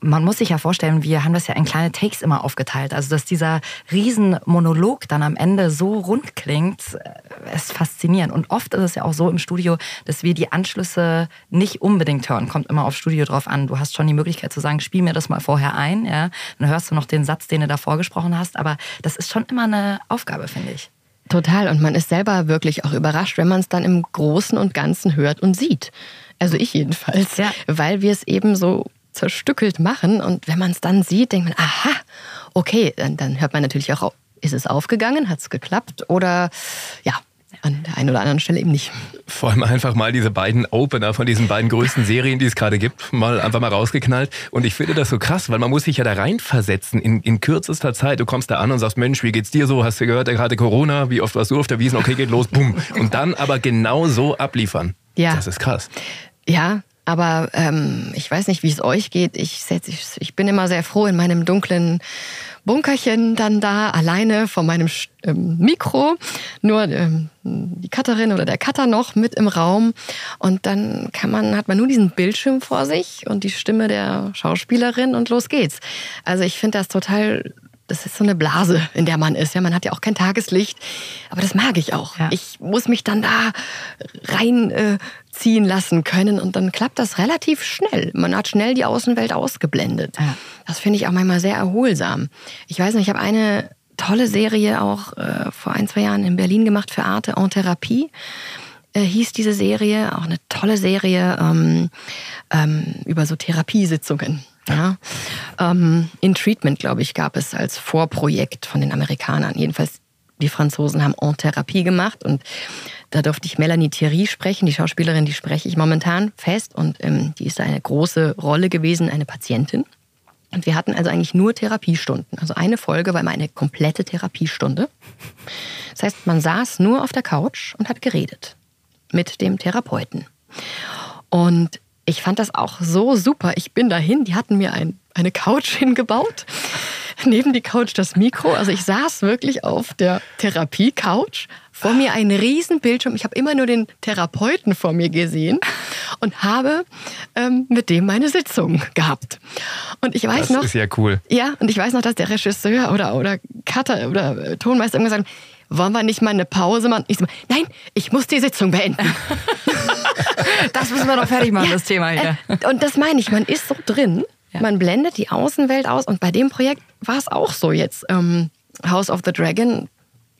man muss sich ja vorstellen, wir haben das ja in kleine Takes immer aufgeteilt. Also dass dieser Riesenmonolog dann am Ende so rund klingt, äh, ist faszinierend. Und oft ist es ja auch so im Studio, dass wir die Anschlüsse nicht unbedingt hören. Kommt immer aufs Studio drauf an. Du hast schon die Möglichkeit zu sagen, spiel mir das mal vorher ein. Ja? Dann hörst du noch den Satz, den du davor gesprochen hast. Aber das ist schon immer eine Aufgabe, finde ich. Total. Und man ist selber wirklich auch überrascht, wenn man es dann im Großen und Ganzen hört und sieht. Also ich jedenfalls. Weil wir es eben so zerstückelt machen. Und wenn man es dann sieht, denkt man, aha, okay, dann, dann hört man natürlich auch, ist es aufgegangen, hat es geklappt oder ja, an der einen oder anderen Stelle eben nicht. Vor allem einfach mal diese beiden Opener von diesen beiden größten Serien, die es gerade gibt, mal einfach mal rausgeknallt. Und ich finde das so krass, weil man muss sich ja da reinversetzen in, in kürzester Zeit. Du kommst da an und sagst, Mensch, wie geht's dir so? Hast du gehört, gerade Corona? Wie oft warst du auf der Wiesen? Okay, geht los, bumm. Und dann aber genau so abliefern. Ja. Das ist krass. Ja, aber ähm, ich weiß nicht, wie es euch geht. Ich, ich, ich bin immer sehr froh in meinem dunklen Bunkerchen dann da, alleine vor meinem ähm, Mikro. Nur ähm, die Cutterin oder der Cutter noch mit im Raum. Und dann kann man, hat man nur diesen Bildschirm vor sich und die Stimme der Schauspielerin und los geht's. Also ich finde das total das ist so eine Blase, in der man ist. Ja, man hat ja auch kein Tageslicht, aber das mag ich auch. Ich muss mich dann da reinziehen äh, lassen können und dann klappt das relativ schnell. Man hat schnell die Außenwelt ausgeblendet. Das finde ich auch manchmal sehr erholsam. Ich weiß nicht, ich habe eine tolle Serie auch äh, vor ein, zwei Jahren in Berlin gemacht für Arte en Therapie. Äh, hieß diese Serie, auch eine tolle Serie ähm, ähm, über so Therapiesitzungen. Ja. Ähm, in Treatment, glaube ich, gab es als Vorprojekt von den Amerikanern. Jedenfalls, die Franzosen haben En Therapie gemacht und da durfte ich Melanie Thierry sprechen, die Schauspielerin, die spreche ich momentan fest und ähm, die ist eine große Rolle gewesen, eine Patientin. Und wir hatten also eigentlich nur Therapiestunden. Also eine Folge war immer eine komplette Therapiestunde. Das heißt, man saß nur auf der Couch und hat geredet mit dem Therapeuten. Und ich fand das auch so super. Ich bin dahin, die hatten mir ein, eine Couch hingebaut. Neben die Couch das Mikro. Also ich saß wirklich auf der Therapie-Couch. Vor mir ein riesen Bildschirm. Ich habe immer nur den Therapeuten vor mir gesehen und habe ähm, mit dem meine Sitzung gehabt. Und ich weiß Das noch, ist ja cool. ja, und ich weiß noch, dass der Regisseur oder, oder Cutter oder äh, Tonmeister irgendwann gesagt haben, wollen wir nicht mal eine Pause machen? Ich so, nein, ich muss die Sitzung beenden. Das müssen wir doch fertig machen, das Thema hier. Äh, Und das meine ich, man ist so drin, man blendet die Außenwelt aus und bei dem Projekt war es auch so jetzt. Ähm, House of the Dragon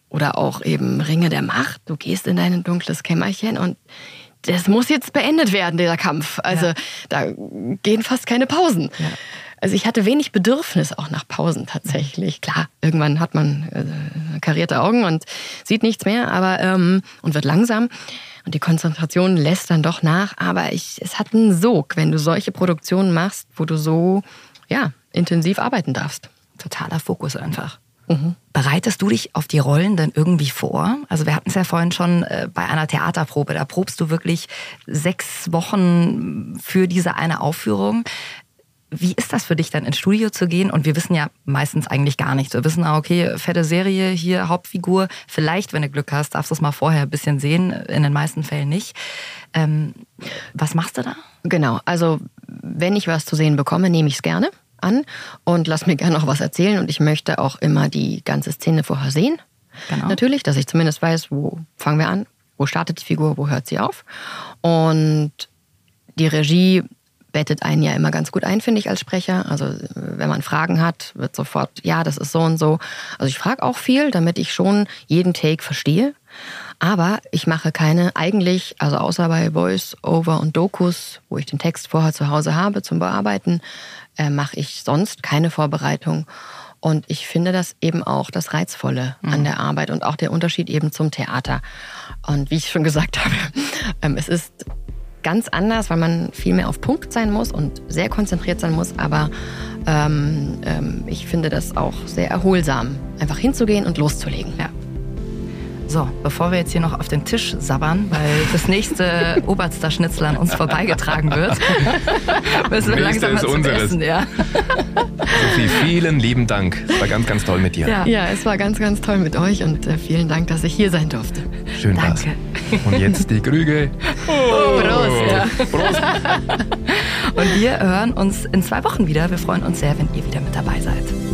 oder auch eben Ringe der Macht, du gehst in dein dunkles Kämmerchen und das muss jetzt beendet werden, dieser Kampf. Also da gehen fast keine Pausen. Also ich hatte wenig Bedürfnis auch nach Pausen tatsächlich. Klar, irgendwann hat man äh, karierte Augen und sieht nichts mehr, aber ähm, und wird langsam. Und die Konzentration lässt dann doch nach. Aber ich, es hat einen Sog, wenn du solche Produktionen machst, wo du so ja, intensiv arbeiten darfst. Totaler Fokus einfach. Bereitest du dich auf die Rollen dann irgendwie vor? Also wir hatten es ja vorhin schon äh, bei einer Theaterprobe. Da probst du wirklich sechs Wochen für diese eine Aufführung. Wie ist das für dich dann ins Studio zu gehen? Und wir wissen ja meistens eigentlich gar nichts. Wir wissen, ah, okay, fette Serie, hier Hauptfigur. Vielleicht, wenn du Glück hast, darfst du es mal vorher ein bisschen sehen. In den meisten Fällen nicht. Ähm, was machst du da? Genau, also wenn ich was zu sehen bekomme, nehme ich es gerne an und lass mir gerne noch was erzählen. Und ich möchte auch immer die ganze Szene vorher sehen. Genau. Natürlich, dass ich zumindest weiß, wo fangen wir an, wo startet die Figur, wo hört sie auf. Und die Regie bettet einen ja immer ganz gut ein, finde ich, als Sprecher. Also wenn man Fragen hat, wird sofort, ja, das ist so und so. Also ich frage auch viel, damit ich schon jeden Take verstehe. Aber ich mache keine eigentlich, also außer bei Voice-Over und Dokus, wo ich den Text vorher zu Hause habe zum Bearbeiten, äh, mache ich sonst keine Vorbereitung. Und ich finde das eben auch das Reizvolle an der Arbeit und auch der Unterschied eben zum Theater. Und wie ich schon gesagt habe, ähm, es ist ganz anders, weil man viel mehr auf Punkt sein muss und sehr konzentriert sein muss. Aber ähm, ähm, ich finde das auch sehr erholsam, einfach hinzugehen und loszulegen. Ja. So, bevor wir jetzt hier noch auf den Tisch sabbern, weil das nächste Oberster-Schnitzel an uns vorbeigetragen wird, müssen wir langsam mal ist zum unseres. Essen, ja. Sophie, vielen lieben Dank. Es war ganz, ganz toll mit dir. Ja. es war ganz, ganz toll mit euch und äh, vielen Dank, dass ich hier sein durfte. Schön war's. Und jetzt die Krüge. Prost. Ja. Und wir hören uns in zwei Wochen wieder. Wir freuen uns sehr, wenn ihr wieder mit dabei seid.